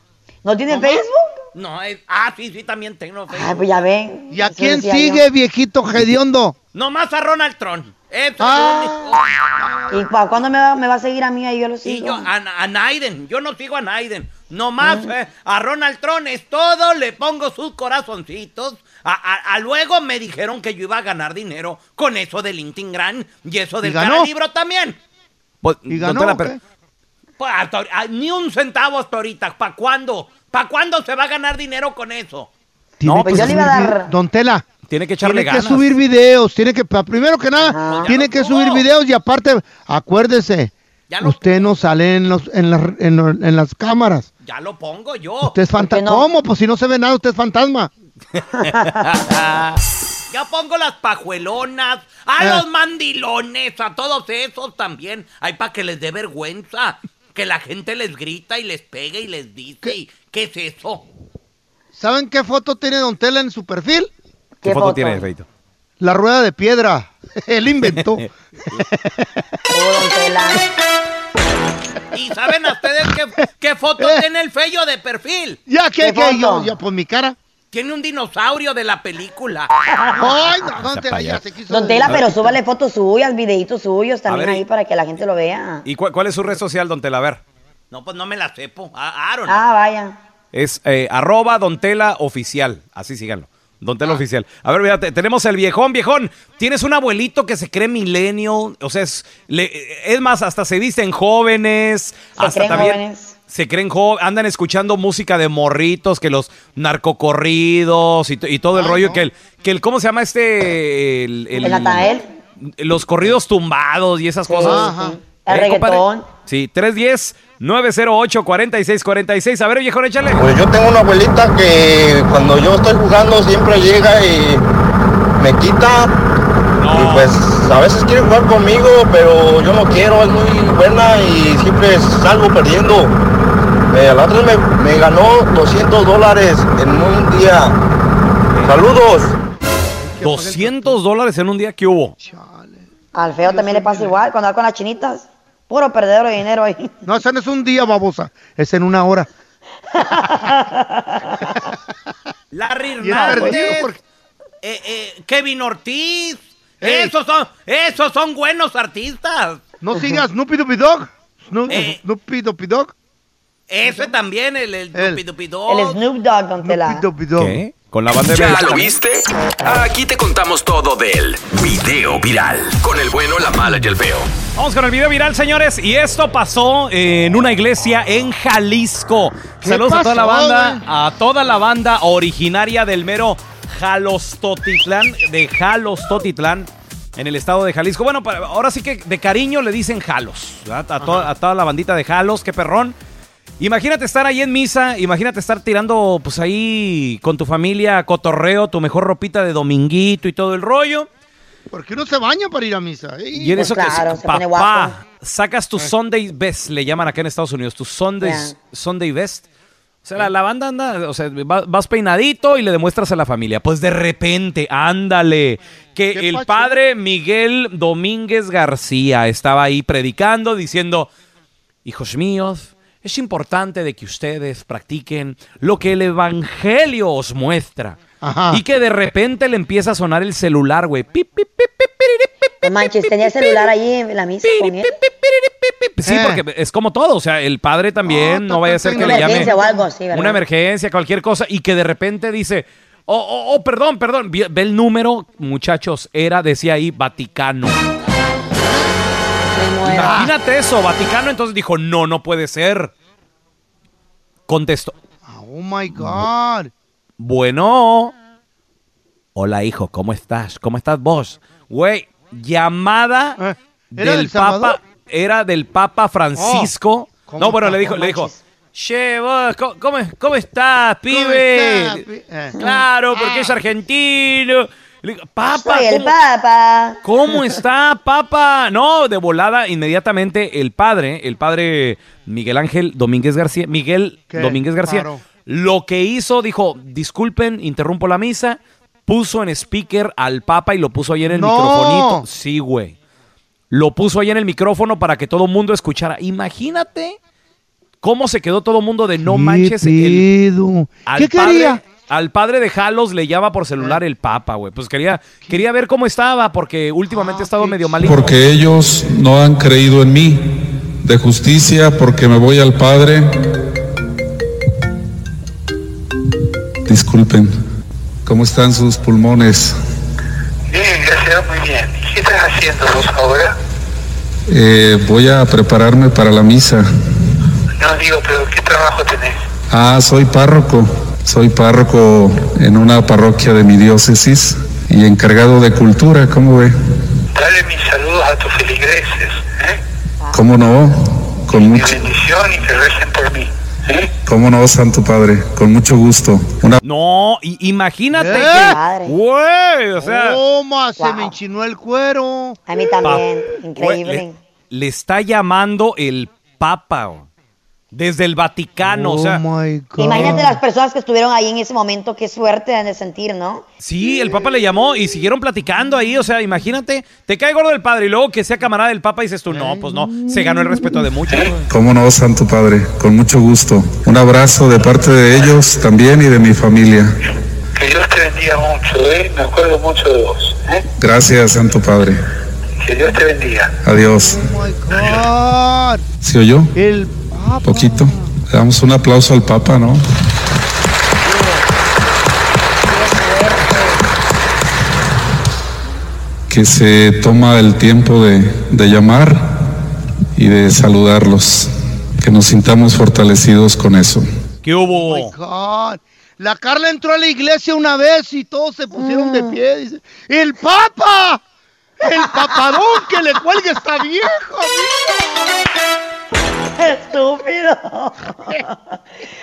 ¿No tiene. Facebook? No, es, ah, sí, sí, también tengo Facebook. Ay, pues ya ven. ¿Y a quién sigue, viejito hediondo? Nomás a Ronald. Eso es Ah. ¿Y para cuándo me va, me va a seguir a mí? Ahí yo lo Y sigo. yo, a, a Naiden, yo no sigo a Naiden. Nomás eh, a Ronald Trump es todo, le pongo sus corazoncitos. A, a- a luego me dijeron que yo iba a ganar dinero con eso del Intingran y eso del ganó? cara libro también. Pues, ¿Y ganó o pero-? Pues, hasta ah, ni un centavo hasta ahorita. ¿Para cuándo? ¿Para cuándo se va a ganar dinero con eso? Tiene No, pues yo le iba a dar- Don Tela, Tiene que echarle tiene que ganas. subir videos, tiene que, primero que nada, Ajá. tiene que subir videos y aparte, acuérdese, Ya lo usted no sale en, los, en, las, en, las cámaras. Ya lo pongo yo. Usted es ¿Por qué fantasma. no? ¿Cómo? Pues si no se ve nada, usted es fantasma. Ya pongo las pajuelonas, a Eh. los mandilones, a todos esos también. Hay para que les dé vergüenza. Que la gente les grita y les pega y les dice. ¿Qué? y- ¿Qué es eso? ¿Saben qué foto tiene Don Tela en su perfil? ¿Qué foto tiene, Feito? La rueda de piedra. Él inventó. Oh, Don Tela. ¿Y saben a ustedes qué, qué foto Eh. tiene el fello de perfil? ya que, ¿Qué foto? yo, ya, pues mi cara. Tiene un dinosaurio de la película. Ay, no, Don Esa Tela ya payasa. se quiso. Don Tela, pero súbale fotos suyas, videitos suyos también ver, y- ahí para que la gente lo vea. ¿Y cuál, cuál es su red social, don Tela? A ver. No, pues no me la sepo. Aaron. Ah, vaya. Es eh, arroba Don Tela Oficial. Así síganlo. Don Tela Oficial. A ver, mira, te- tenemos el viejón, viejón. Tienes un abuelito que se cree milenio. O sea, es, le- es más, hasta se dicen jóvenes. Se hasta creen también jóvenes. Se creen jóvenes. Andan escuchando música de morritos, que los narcocorridos y, todo el Ay, rollo. no. Que, el, que el, ¿cómo se llama este? El, El Natael. Los corridos tumbados y esas Sí, cosas. Ajá. sí. El Eh, compadre. reggaetón. Sí, 310-908-4646. A ver, viejo, échale. Pues yo tengo una abuelita que cuando yo estoy jugando siempre llega y me quita. Y pues a veces quiere jugar conmigo, pero yo no quiero, es muy buena y siempre salgo perdiendo. Eh, la otra vez me, me ganó 200 dólares en un día. Saludos. 200 dólares en un día que hubo. Al feo también le pasa igual cuando va con las chinitas. Puro perdedor de dinero ahí. No, ese no es un día, babosa. Es en una hora. Larry Hernández. porque- eh, eh, Kevin Ortiz. Ey. Esos son, esos son buenos artistas. No sigas Snoopy Doopy Dog. Snoop- Eh. Snoopy Doopy Dog. Ese también, el, el El- Dupi Dupi Dog. El Snoop Dogg, don Tela. Snoopy Doopy Dog. ¿Qué? Con la banda de ¿Ya lo viste? Aquí te contamos todo del video viral. Con el bueno, la mala y el feo. Vamos con el video viral, señores. Y esto pasó en una iglesia en Jalisco. ¿Qué Saludos a toda la banda, a toda la banda originaria del mero Jalostotitlán, de Jalostotitlán, en el estado de Jalisco. Bueno, ahora sí que de cariño le dicen Jalos. A, toda, a toda la bandita de Jalos, qué perrón. Imagínate estar ahí en misa, imagínate estar tirando pues ahí con tu familia cotorreo, tu mejor ropita de dominguito y todo el rollo. Porque uno se baña para ir a misa. Y en Pues eso claro, que se pone papá, guapo. sacas tu Sunday best, le llaman acá en Estados Unidos, tu Sunday, Ya. Sunday best. O sea, la, la banda anda, o sea, va- vas peinadito y le demuestras a la familia. Pues de repente, ándale, que ¿Qué el pacho? padre Miguel Domínguez García estaba ahí predicando, diciendo, hijos míos, es importante de que ustedes practiquen lo que el Evangelio os muestra. Ajá. Y que de repente le empieza a sonar el celular, güey. Pip, pip, pip, pip, piriri, pip, No manches, tenía el celular ahí en la misa con él. Sí, Eh. porque es como todo, o sea, el padre también no vaya a ser que le llame Emergencia o algo así, ¿verdad? una emergencia, cualquier cosa, y que de repente dice, oh, oh, oh, perdón, perdón, ve el número, muchachos, era, decía ahí, Vaticano. Me muero. Imagínate eso, Vaticano, entonces dijo, no, no puede ser. Contestó, Oh my God. bueno, hola hijo, ¿cómo estás? ¿Cómo estás vos? Güey, llamada Eh, ¿era del? Papa, era del Papa Francisco. ¿Cómo no, bueno, está? le dijo, le dijo. Che, vos, ¿cómo, cómo, cómo estás, pibe? pi- eh. Claro, porque es argentino. Le digo, Papa, Soy el ¿cómo, papa. cómo está, papa? No, de volada, inmediatamente el padre, el padre Miguel Ángel Domínguez García, Miguel ¿Qué? Domínguez García, Claro. lo que hizo, dijo, disculpen, interrumpo la misa, puso en speaker al papa y lo puso ahí en el No. microfonito. Sí, güey. Lo puso ahí en el micrófono para que todo el mundo escuchara. Imagínate cómo se quedó todo el mundo de no ¿Qué manches. el- al ¿Qué padre- quería? Al padre de Jalos le llama por celular el papa, güey. Pues quería, quería ver cómo estaba, porque últimamente ha estado medio malito. Porque ellos no han creído en mí, de justicia, porque me voy al Padre. Disculpen, ¿cómo están sus pulmones? Bien, gracias, muy bien. ¿Y qué estás haciendo vos ahora? Eh, voy a prepararme para la misa. No digo, pero ¿qué trabajo tenés? Ah, soy párroco. Soy párroco en una parroquia de mi diócesis y encargado de cultura, ¿cómo ve? Dale mis saludos a tus feligreses, ¿eh? ¿Cómo no? Con Mi mucho, bendición y que recen por mí. ¿eh? ¿Cómo no, Santo Padre? Con mucho gusto. Una No, i- imagínate ¿Eh? que. Güey, o sea. Toma, se Wow. me enchinó el cuero. A mí pa- también. güey, Increíble. le, le está llamando el papa, desde el Vaticano, o sea. Oh my God. Imagínate las personas que estuvieron ahí en ese momento, qué suerte han de sentir, ¿no? Sí, el Papa le llamó y siguieron platicando ahí. O sea, imagínate, te cae gordo el padre y luego que sea camarada del Papa dices tú, no, pues no, se ganó el respeto de muchos. ¿Cómo no, Santo Padre? Con mucho gusto. Un abrazo de parte de ellos también y de mi familia. Que Dios te bendiga mucho, ¿eh? Me acuerdo mucho de vos, ¿eh? Gracias, Santo Padre. Que Dios te bendiga. Adiós. Oh my God. ¿Se oyó? El papa. Poquito. Le damos un aplauso al Papa, ¿no? Que se toma el tiempo de, de llamar y de saludarlos. Que nos sintamos fortalecidos con eso. ¿Qué hubo? Oh my God. La Carla entró a la iglesia una vez y todos se pusieron de pie. Dice, ¡El Papa! ¡El papadón que le cuelga está viejo! Estúpido.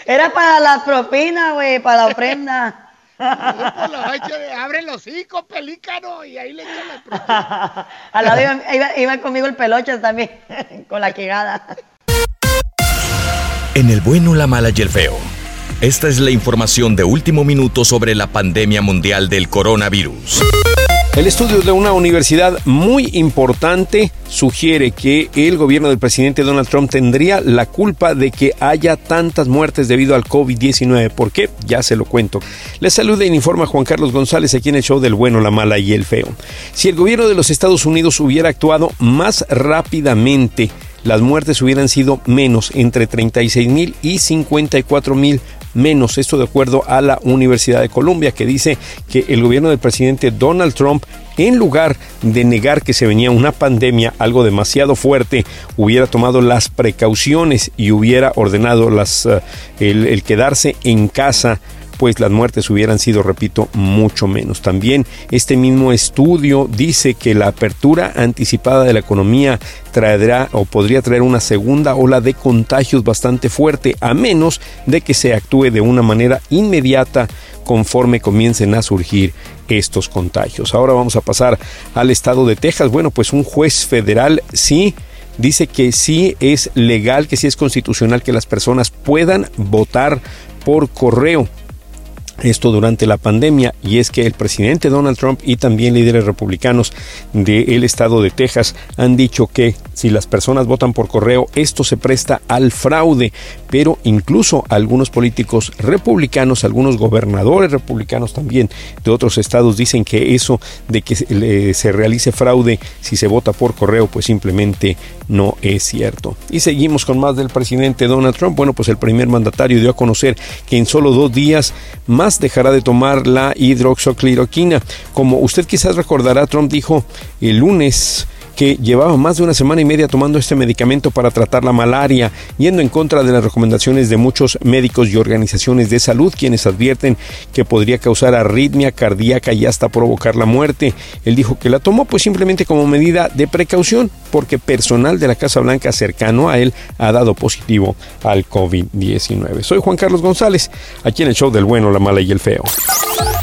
Era para la propina, güey, para la ofrenda. Abre los hocico, pelícano, y ahí le echan la propina. Al lado iba, iba- iba conmigo el pelochas también, con la quegada. En el bueno, la mala y el feo. Esta es la información de último minuto sobre la pandemia mundial del coronavirus. El estudio de una universidad muy importante sugiere que el gobierno del presidente Donald Trump tendría la culpa de que haya tantas muertes debido al COVID-19. ¿Por qué? Ya se lo cuento. Les saluda y informa Juan Carlos González aquí en el show del bueno, la mala y el feo. Si el gobierno de los Estados Unidos hubiera actuado más rápidamente, las muertes hubieran sido menos, entre 36 mil y 54 mil menos. Esto de acuerdo a la Universidad de Columbia, que dice que el gobierno del presidente Donald Trump, en lugar de negar que se venía una pandemia, algo demasiado fuerte, hubiera tomado las precauciones y hubiera ordenado las, eh, el, el quedarse en casa pues las muertes hubieran sido, repito, mucho menos. También este mismo estudio dice que la apertura anticipada de la economía traerá o podría traer una segunda ola de contagios bastante fuerte, a menos de que se actúe de una manera inmediata conforme comiencen a surgir estos contagios. Ahora vamos a pasar al estado de Texas. Bueno, pues un juez federal sí dice que sí es legal, que sí es constitucional que las personas puedan votar por correo esto durante la pandemia y es que el presidente Donald Trump y también líderes republicanos del estado de Texas han dicho que si las personas votan por correo esto se presta al fraude. Pero incluso algunos políticos republicanos algunos gobernadores republicanos también de otros estados dicen que eso de que se realice fraude si se vota por correo pues simplemente no es cierto. Y seguimos con más del presidente Donald Trump. Bueno pues el primer mandatario dio a conocer que en solo dos días más dejará de tomar la hidroxocloroquina. Como usted quizás recordará, Trump dijo el lunes que llevaba más de una semana y media tomando este medicamento para tratar la malaria, yendo en contra de las recomendaciones de muchos médicos y organizaciones de salud, quienes advierten que podría causar arritmia cardíaca y hasta provocar la muerte. Él dijo que la tomó pues simplemente como medida de precaución, porque personal de la Casa Blanca cercano a él ha dado positivo al COVID-19. Soy Juan Carlos González, aquí en el show del bueno, la mala y el feo.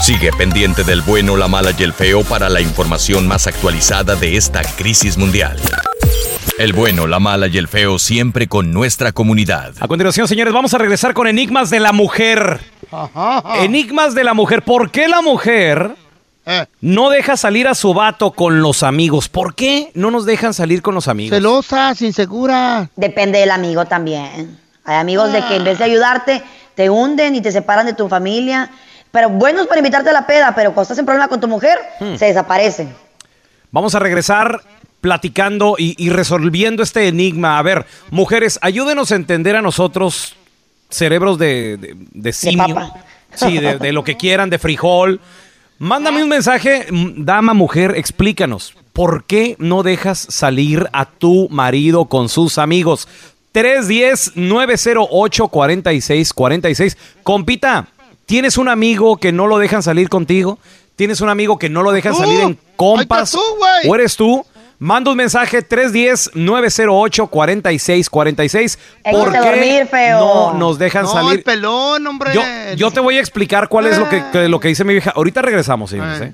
Sigue pendiente del bueno, la mala y el feo para la información más actualizada de esta crisis mundial. El bueno, la mala y el feo siempre con nuestra comunidad. A continuación, señores, vamos a regresar con Enigmas de la Mujer. Enigmas de la Mujer. ¿Por qué la mujer Eh. no deja salir a su vato con los amigos? ¿Por qué no nos dejan salir con los amigos? Celosas, insegura. Depende del amigo también. Hay amigos de que en vez de ayudarte, te hunden y te separan de tu familia. Pero buenos para invitarte a la peda, pero cuando estás en problema con tu mujer, Hmm. se desaparecen. Vamos a regresar platicando y, y resolviendo este enigma. A ver, mujeres, ayúdenos a entender a nosotros, cerebros de, de, de simio. papa. Sí, de, de lo que quieran, de frijol. Mándame un mensaje, dama, mujer, explícanos. ¿Por qué no dejas salir a tu marido con sus amigos? 310-908-4646. Compita, ¿tienes un amigo que no lo dejan salir contigo? ¿Tienes un amigo que no lo dejan salir en compas? Tú, güey. ¿O eres tú? Manda un mensaje 310-908-4646. ¿Por qué dormir, feo. no nos dejan No, salir? el pelón, hombre. Yo, yo te voy a explicar cuál es lo que, Ah. que- lo que dice mi vieja. Ahorita regresamos, señores. ¿eh?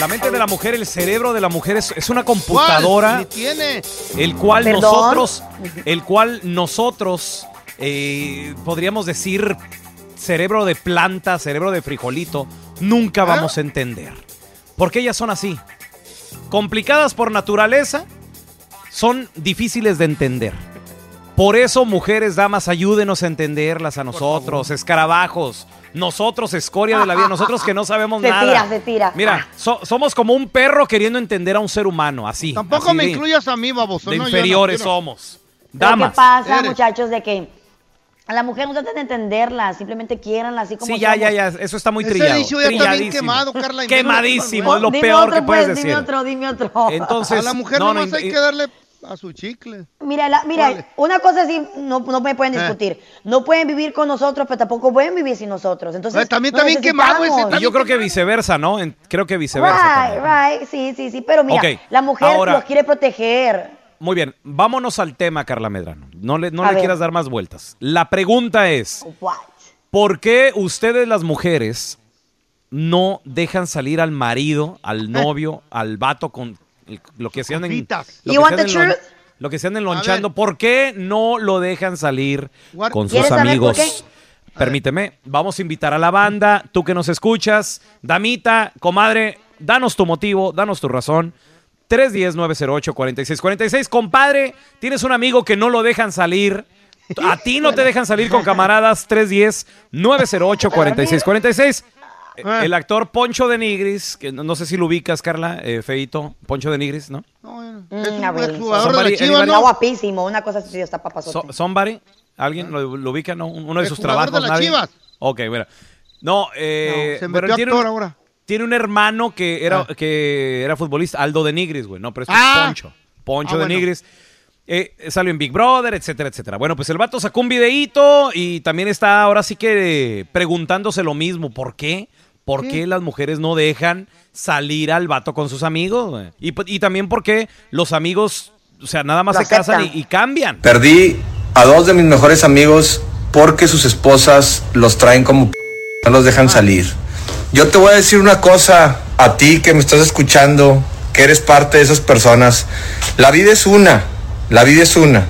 La mente de la mujer, el cerebro de la mujer es, es una computadora tiene. el cual ¿Perdón? nosotros, el cual nosotros eh, podríamos decir cerebro de planta, cerebro de frijolito, nunca vamos a entender. Porque ellas son así. Complicadas por naturaleza, son difíciles de entender. Por eso, mujeres, damas, ayúdenos a entenderlas a nosotros, escarabajos, nosotros, escoria de la vida, nosotros que no sabemos Se nada. tira, se tira. Mira, so- somos como un perro queriendo entender a un ser humano, así. Tampoco así me de- incluyas a mí, baboso. de no, yo no inferiores somos. Damas. ¿Qué pasa, Eres. muchachos? De que a la mujer no traten de entenderla, simplemente quieranla así como Sí, ya, ya, somos. ya. Eso está muy Ese trillado. dicho ya está bien trilladísimo. quemado, Carla, Quemadísimo, es lo Dime peor otro, que puedes pues, decir. Dime otro, dime otro. Entonces, A la mujer no, no, nomás hay y- que darle a su chicle. Mira, la- mira, una cosa sí no, no me pueden Eh. discutir. No pueden vivir con nosotros, pero tampoco pueden vivir sin nosotros. Entonces, Eh, también bien quemado ese, y yo creo que viceversa, ¿no? En- creo que viceversa. Right, también. right, sí, sí, sí. Pero mira, Ok, la mujer ahora- los quiere proteger. Muy bien, vámonos al tema, Carla Medrano. No le, no le quieras dar más vueltas. La pregunta es, What? ¿por qué ustedes las mujeres no dejan salir al marido, al novio, al vato con el- lo que se anden lo que se anden lo que se anden lonchando? ¿Por qué no lo dejan salir What- con sus ¿Quieres saber amigos? Permíteme, vamos a invitar a la banda, tú que nos escuchas, damita, comadre, danos tu motivo, danos tu razón. 310-908-4646. Compadre, tienes un amigo que no lo dejan salir. A ti no te dejan salir con camaradas. 310-908-4646. Ah. El actor Poncho de Nigris, que no, no sé si lo ubicas, Carla, eh, Feito. Poncho de Nigris, ¿no? No, es Mm, un exjugador de guapísimo, una cosa así está papazote. So- somebody, ¿alguien lo, lo ubica? ¿no? Uno de sus trabajos. de las nadie? Chivas. Ok, bueno. No, eh, No, se bueno, metió tiene actor un- ahora. Tiene un hermano que era, Ah. que era futbolista, Aldo de Nigris, güey. No, pero este Ah. es Poncho. Poncho Ah, de bueno. Nigris. Eh, salió en Big Brother, etcétera, etcétera. Bueno, pues el vato sacó un videíto y también está ahora sí que preguntándose lo mismo. ¿Por qué? ¿Por qué, las mujeres no dejan salir al vato con sus amigos? güey? Y, también por qué los amigos, o sea, nada más Lo se casan y cambian. Perdí a dos de mis mejores amigos porque sus esposas los traen como p- no los dejan salir. Yo te voy a decir una cosa a ti que me estás escuchando, que eres parte de esas personas. La vida es una, la vida es una.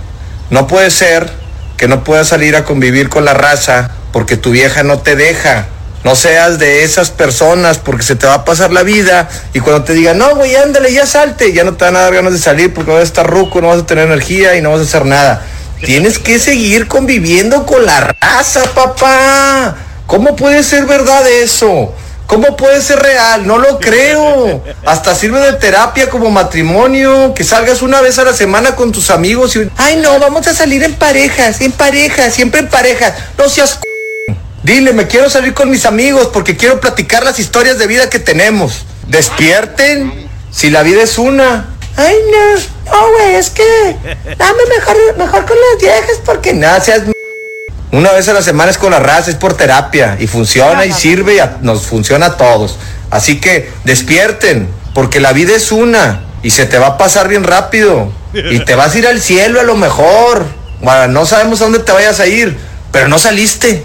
No puede ser que no puedas salir a convivir con la raza porque tu vieja no te deja. No seas de esas personas porque se te va a pasar la vida y cuando te digan, no, güey, ándale, ya salte, ya no te van a ganas de salir porque vas a estar ruco, no vas a tener energía y no vas a hacer nada. Tienes que seguir conviviendo con la raza, papá. ¿Cómo puede ser verdad eso? ¿Cómo puede ser real? No lo creo. Hasta sirve de terapia como matrimonio, que salgas una vez a la semana con tus amigos y... Ay, no, vamos a salir en parejas, en parejas, siempre en parejas. No seas... c***. Dile, me quiero salir con mis amigos porque quiero platicar las historias de vida que tenemos. Despierten, si la vida es una. Ay, no, no, güey, es que dame mejor, mejor con las viejas porque nada, seas Una vez a la semana es con la raza, es por terapia y funciona y sirve y a- nos funciona a todos. Así que despierten, porque la vida es una y se te va a pasar bien rápido y te vas a ir al cielo a lo mejor. Bueno, no sabemos a dónde te vayas a ir, pero no saliste.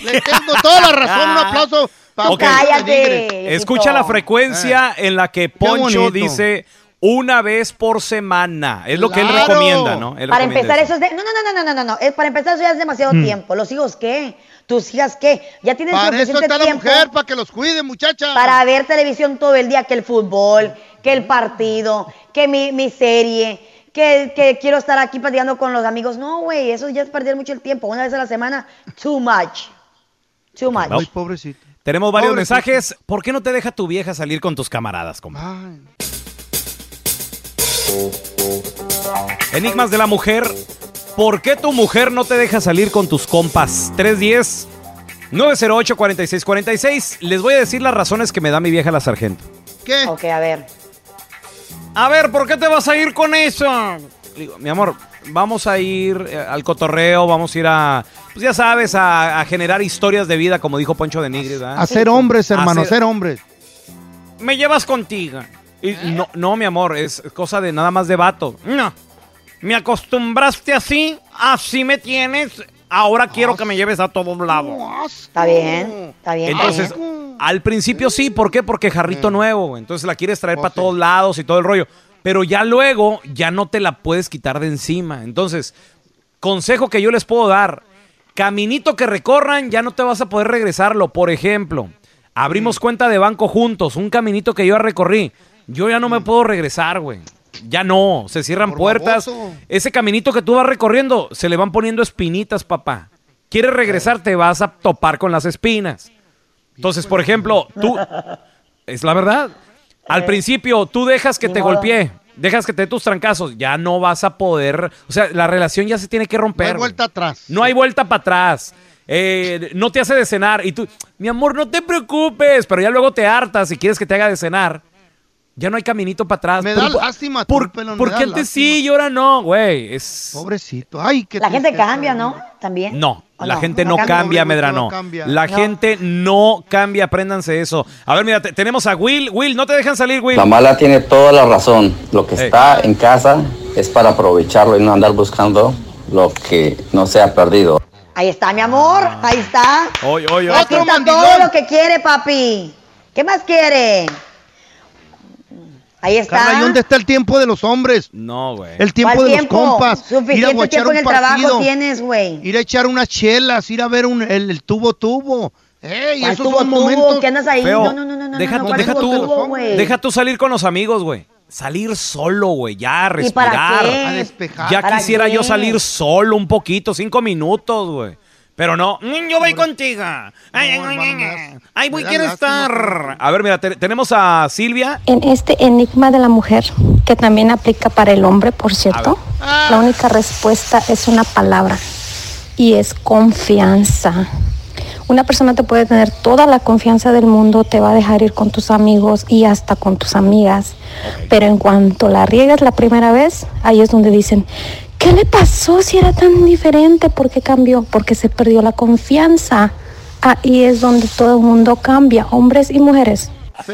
Le tengo toda la razón. Un aplauso para. Cállate. Escucha la frecuencia en la que Poncho dice una vez por semana. Es lo que él recomienda, ¿no? Él Para recomienda empezar, eso. eso es de. No, no, no, no, no, no, no. Es- para empezar, eso ya es demasiado Mm. tiempo. ¿Los hijos qué? ¿Tus hijas qué? Ya tienen Para eso está la tiempo mujer, para que los cuide, muchacha. para ver televisión todo el día, que el fútbol, que el partido, que mi, mi serie, que, que quiero estar aquí platicando con los amigos. No, güey, eso ya es perder mucho el tiempo. Una vez a la semana, too much. Too much. No. pobrecito. Tenemos varios Pobrecito. mensajes. ¿Por qué no te deja tu vieja salir con tus camaradas, compa? Enigmas de la mujer. ¿Por qué tu mujer no te deja salir con tus compas? 310 908 4646. Les voy a decir las razones que me da mi vieja la sargento. ¿Qué? Ok, a ver. A ver, ¿por qué te vas a ir con eso? Digo, mi amor, vamos a ir eh, al cotorreo, vamos a ir a, pues ya sabes, a, a generar historias de vida, como dijo Poncho de Nigris, ¿verdad? A ser hombres, A hermano, a ser- ser hombres. Me llevas contigo. Y no, no, mi amor, es cosa de nada más de vato. No. Me acostumbraste así, así me tienes. Ahora quiero que me lleves a todos lados. Está bien, está bien. está Entonces, bien. al principio sí, ¿por qué? Porque jarrito Mm. nuevo, entonces la quieres traer para todos lados y todo el rollo. Pero ya luego, ya no te la puedes quitar de encima. Entonces, consejo que yo les puedo dar, caminito que recorran, ya no te vas a poder regresarlo. Por ejemplo, abrimos Mm. cuenta de banco juntos, un caminito que yo ya recorrí. Yo ya no me puedo regresar, güey. Ya no, se cierran Por puertas. baboso. Ese caminito que tú vas recorriendo, se le van poniendo espinitas, papá. Quieres regresar, te vas a topar con las espinas. Entonces, por ejemplo, tú, es la verdad. Al principio, tú dejas que te golpee, dejas que te dé tus trancazos, ya no vas a poder, o sea, la relación ya se tiene que No romper. hay güey. vuelta atrás. No hay vuelta para atrás. Eh, no te hace de cenar y tú, mi amor, no te preocupes, pero ya luego te hartas y quieres que te haga de cenar. Ya no hay caminito para atrás. Me Pero da por- lástima, tú, pelón, porque da antes lástima. sí y ahora no, güey. Es... Pobrecito. Ay, qué La gente tristeza, cambia. ¿no? También. No, ¿O la no? gente No no cambia. Medrano. no cambia. La No. gente no cambia, apréndanse eso. A ver, mira, te- tenemos a Will. Will, no te dejan salir, Will. La mala tiene toda la razón. Lo que Ey. está en casa es para aprovecharlo y no andar buscando lo que no se ha perdido. Ahí está, mi amor. Ahí está. Oye, oye, Aquí Otro está mandilón. todo lo que quiere, papi. ¿Qué más quiere? Ahí está. Carla, ¿y dónde está el tiempo de los hombres? No, güey. El tiempo ¿Cuál de tiempo? los compas. ir a Suficiente tiempo en un el trabajo partido, tienes, güey. Ir a echar unas chelas, ir a ver un, el, el tubo tubo. Ey, ¿Cuál esos tubo, son tubo? momentos. ¿Qué andas ahí? Feo. No, no, no, no, no. deja, no, tú- ¿cuál deja tú, tubo, güey? deja tú salir con los amigos, güey. Salir solo, güey. Ya, ¿Y para respirar. qué? A despejar. Ya ¿Para quisiera qué? yo salir solo un poquito, cinco minutos, güey. Pero no, mm, yo voy contigo. Ay, ay, ay, ay, ay, voy, quiero estar. A ver, mira, te- tenemos a Silvia. En este enigma de la mujer, que también aplica para el hombre, por cierto, la única respuesta es una palabra y es confianza. Una persona te puede tener toda la confianza del mundo, te va a dejar ir con tus amigos y hasta con tus amigas, pero en cuanto la riegas la primera vez, ahí es donde dicen, ¿qué le pasó si era tan diferente? ¿Por qué cambió? Porque se perdió la confianza. Ahí es donde todo el mundo cambia, hombres y mujeres.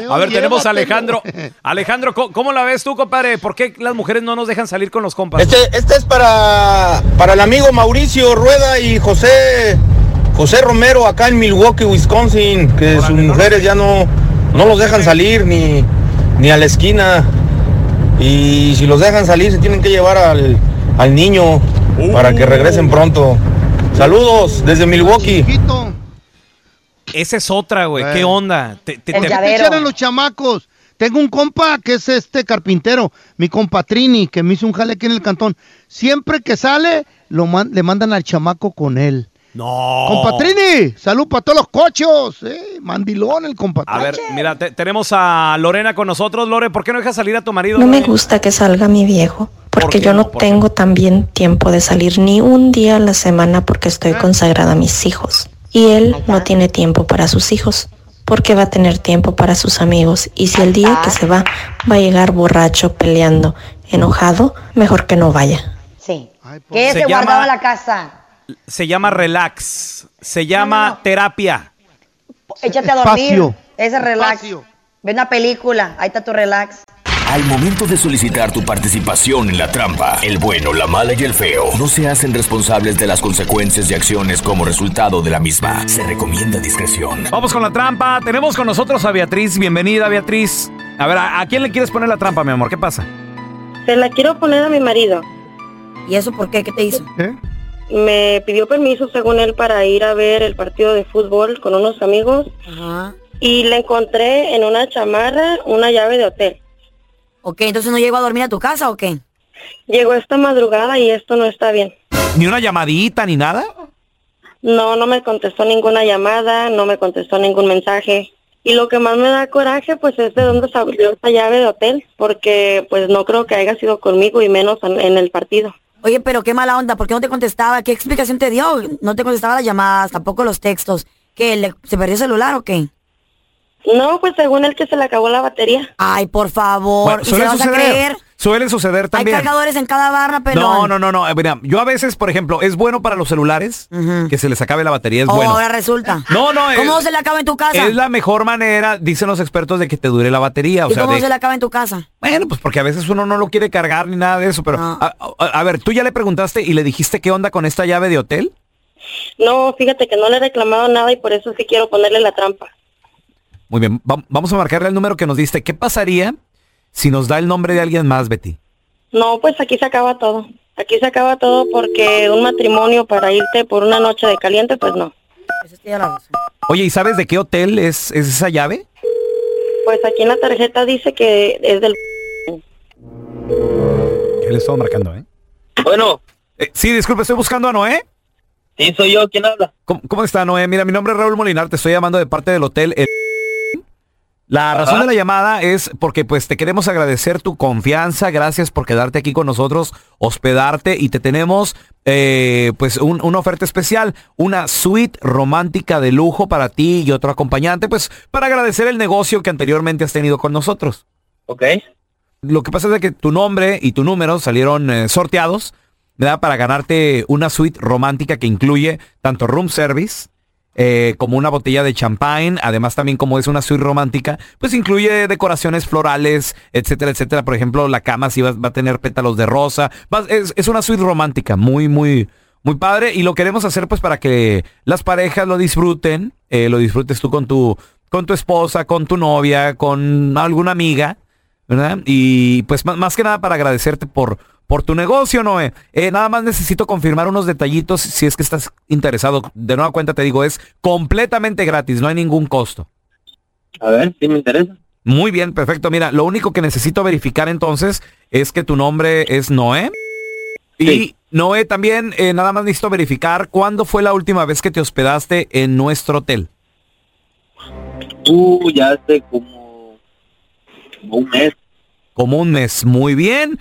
A ver, tenemos a. Alejandro. Alejandro, ¿cómo, cómo la ves tú, compadre? ¿Por qué las mujeres no nos dejan salir con los compas? Este, este es para, para el amigo Mauricio Rueda y José, José Romero acá en Milwaukee, Wisconsin, que sus mujeres ya no, no los dejan salir ni, ni a la esquina. Y si los dejan salir, se tienen que llevar al, al niño para que regresen pronto. Saludos desde Milwaukee. Chiquito. Esa es otra, güey. ¿Qué onda? Te- te- El te- llavero. ¿Qué eran los chamacos? Tengo un compa que es este carpintero, mi compa Trini, que me hizo un jale aquí en el cantón. Siempre que sale, lo man- le mandan al chamaco con él. No. Compa Trini, salud para todos los cochos. Eh, mandilón el compa A ver, mira, te- tenemos a Lorena con nosotros. Lore, ¿por qué no dejas salir a tu marido? No me gusta que salga mi viejo Porque yo no tengo también tiempo de salir ni un día a la semana porque estoy consagrada a mis hijos. Y él no tiene tiempo para sus hijos porque va a tener tiempo para sus amigos. Y si el día que se va va a llegar borracho, peleando, enojado, mejor que no vaya. Sí. pues, Que Se se guardaba la casa. Se llama relax. Se llama terapia. Échate a dormir. Espacio. Ese relax. Ve una película. Ahí está tu relax. Al momento de solicitar tu participación en la trampa, el bueno, la mala y el feo no se hacen responsables de las consecuencias y acciones como resultado de la misma. Se recomienda discreción. Vamos con la trampa. Tenemos con nosotros a Beatriz. Bienvenida, Beatriz. A ver, ¿a, a quién le quieres poner la trampa, mi amor? ¿Qué pasa? Se la quiero poner a mi marido. ¿Y eso por qué? ¿Qué te hizo? Me pidió permiso, según él, para ir a ver el partido de fútbol con unos amigos Ajá. y le encontré en una chamarra una llave de hotel. Ok, entonces no llegó a dormir a tu casa o qué? Llegó esta madrugada y esto no está bien. ¿Ni una llamadita ni nada? No, no me contestó ninguna llamada, no me contestó ningún mensaje. Y lo que más me da coraje, pues, es de dónde salió esta llave de hotel, porque, pues, no creo que haya sido conmigo y menos en, en el partido. Oye, pero qué mala onda, ¿por qué no te contestaba? ¿Qué explicación te dio? No te contestaba las llamadas, tampoco los textos. ¿Qué, le- se perdió el celular o qué? No, pues según él que se le acabó la batería. Ay, por favor, Bueno, ¿y se vas a suceder. creer? Suele suceder Hay también. cargadores en cada barra, pero... No, no, no, no. eh, Mira, yo a veces, por ejemplo, es bueno para los celulares que se les acabe la batería, es Oh, bueno. ahora resulta. No, no, ¿Cómo es- se le acaba en tu casa? Es la mejor manera, dicen los expertos, de que te dure la batería. O ¿Y sea, cómo de- se le acaba en tu casa? Bueno, pues porque a veces uno no lo quiere cargar ni nada de eso, pero... A, a- a ver, ¿tú ya le preguntaste y le dijiste qué onda con esta llave de hotel? No, fíjate que no le he reclamado nada y por eso sí quiero ponerle la trampa. Muy bien, va- vamos a marcarle el número que nos diste. ¿Qué pasaría si nos da el nombre de alguien más, Betty? No, pues aquí se acaba todo. Aquí se acaba todo porque un matrimonio para irte por una noche de caliente, pues no. Oye, ¿y sabes de qué hotel es, es esa llave? Pues aquí en la tarjeta dice que es del... ¿Qué le estaba marcando, eh? Bueno. sí, disculpe, estoy buscando a Noé. Sí, soy yo. ¿Quién habla? ¿Cómo, cómo está, Noé? Mira, mi nombre es Raúl Molinar, te estoy llamando de parte del hotel. El- La razón Ajá. de la llamada es porque pues te queremos agradecer tu confianza, gracias por quedarte aquí con nosotros, hospedarte y te tenemos eh, pues un- una oferta especial, una suite romántica de lujo para ti y otro acompañante, pues para agradecer el negocio que anteriormente has tenido con nosotros. Ok. Lo que pasa es que tu nombre y tu número salieron eh, sorteados, ¿verdad? Para ganarte una suite romántica que incluye tanto room service eh, como una botella de champagne. Además, también como es una suite romántica, pues incluye decoraciones florales, etcétera, etcétera. Por ejemplo, la cama sí va, va a tener pétalos de rosa. Es, es una suite romántica, muy, muy, muy padre. Y lo queremos hacer pues para que las parejas lo disfruten. eh, lo disfrutes tú con tu, con tu esposa, con tu novia, con alguna amiga. ¿verdad? Y pues más que nada para agradecerte por, por tu negocio, Noé. Eh, nada más necesito confirmar unos detallitos si es que estás interesado. De nueva cuenta te digo, es completamente gratis, no hay ningún costo. A ver, si me interesa. Muy bien, perfecto. Mira, lo único que necesito verificar entonces es que tu nombre es Noé. Y Noé también, eh, nada más necesito verificar cuándo fue la última vez que te hospedaste en nuestro hotel. Uh, ya hace como, como un mes. Como un mes, muy bien.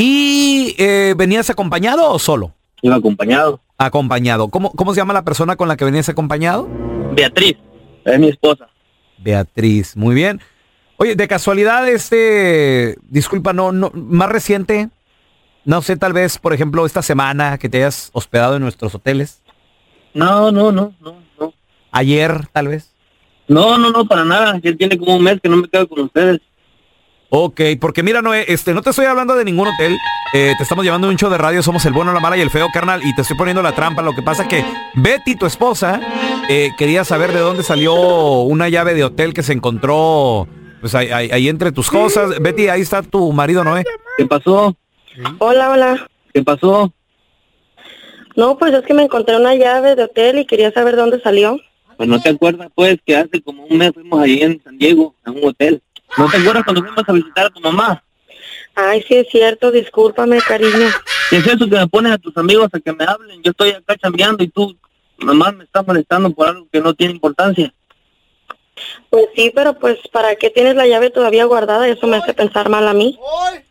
¿Y eh, venías acompañado o solo? Iba acompañado. Acompañado. ¿Cómo, ¿Cómo se llama la persona con la que venías acompañado? Beatriz, es mi esposa. Beatriz, muy bien. Oye, de casualidad, este, disculpa, no, no, más reciente, no sé, tal vez, por ejemplo, esta semana que te hayas hospedado en nuestros hoteles. No, no, no, no, no. Ayer, tal vez. No, no, no, para nada. Ya tiene como un mes que no me quedo con ustedes. Ok, porque mira, Noé, este, no te estoy hablando de ningún hotel. eh, te estamos llevando a un show de radio, somos el bueno, la mala y el feo, carnal, y te estoy poniendo la trampa. Lo que pasa que Betty, tu esposa, eh, quería saber de dónde salió una llave de hotel que se encontró, pues ahí, ahí- ahí entre tus cosas. Betty, ahí está tu marido, Noé. ¿Qué pasó? Hola, hola. ¿Qué pasó? No, pues es que me encontré una llave de hotel y quería saber dónde salió. Pues no te acuerdas, pues, que hace como un mes fuimos allí en San Diego, a un hotel. ¿No te acuerdas cuando fuimos a visitar a tu mamá? Ay, sí es cierto, discúlpame, cariño. ¿Qué es eso que me pones a tus amigos a que me hablen? Yo estoy acá chambeando y tú, mamá, me estás molestando por algo que no tiene importancia. Pues sí, pero pues ¿para qué tienes la llave todavía guardada? Eso me hace pensar mal a mí.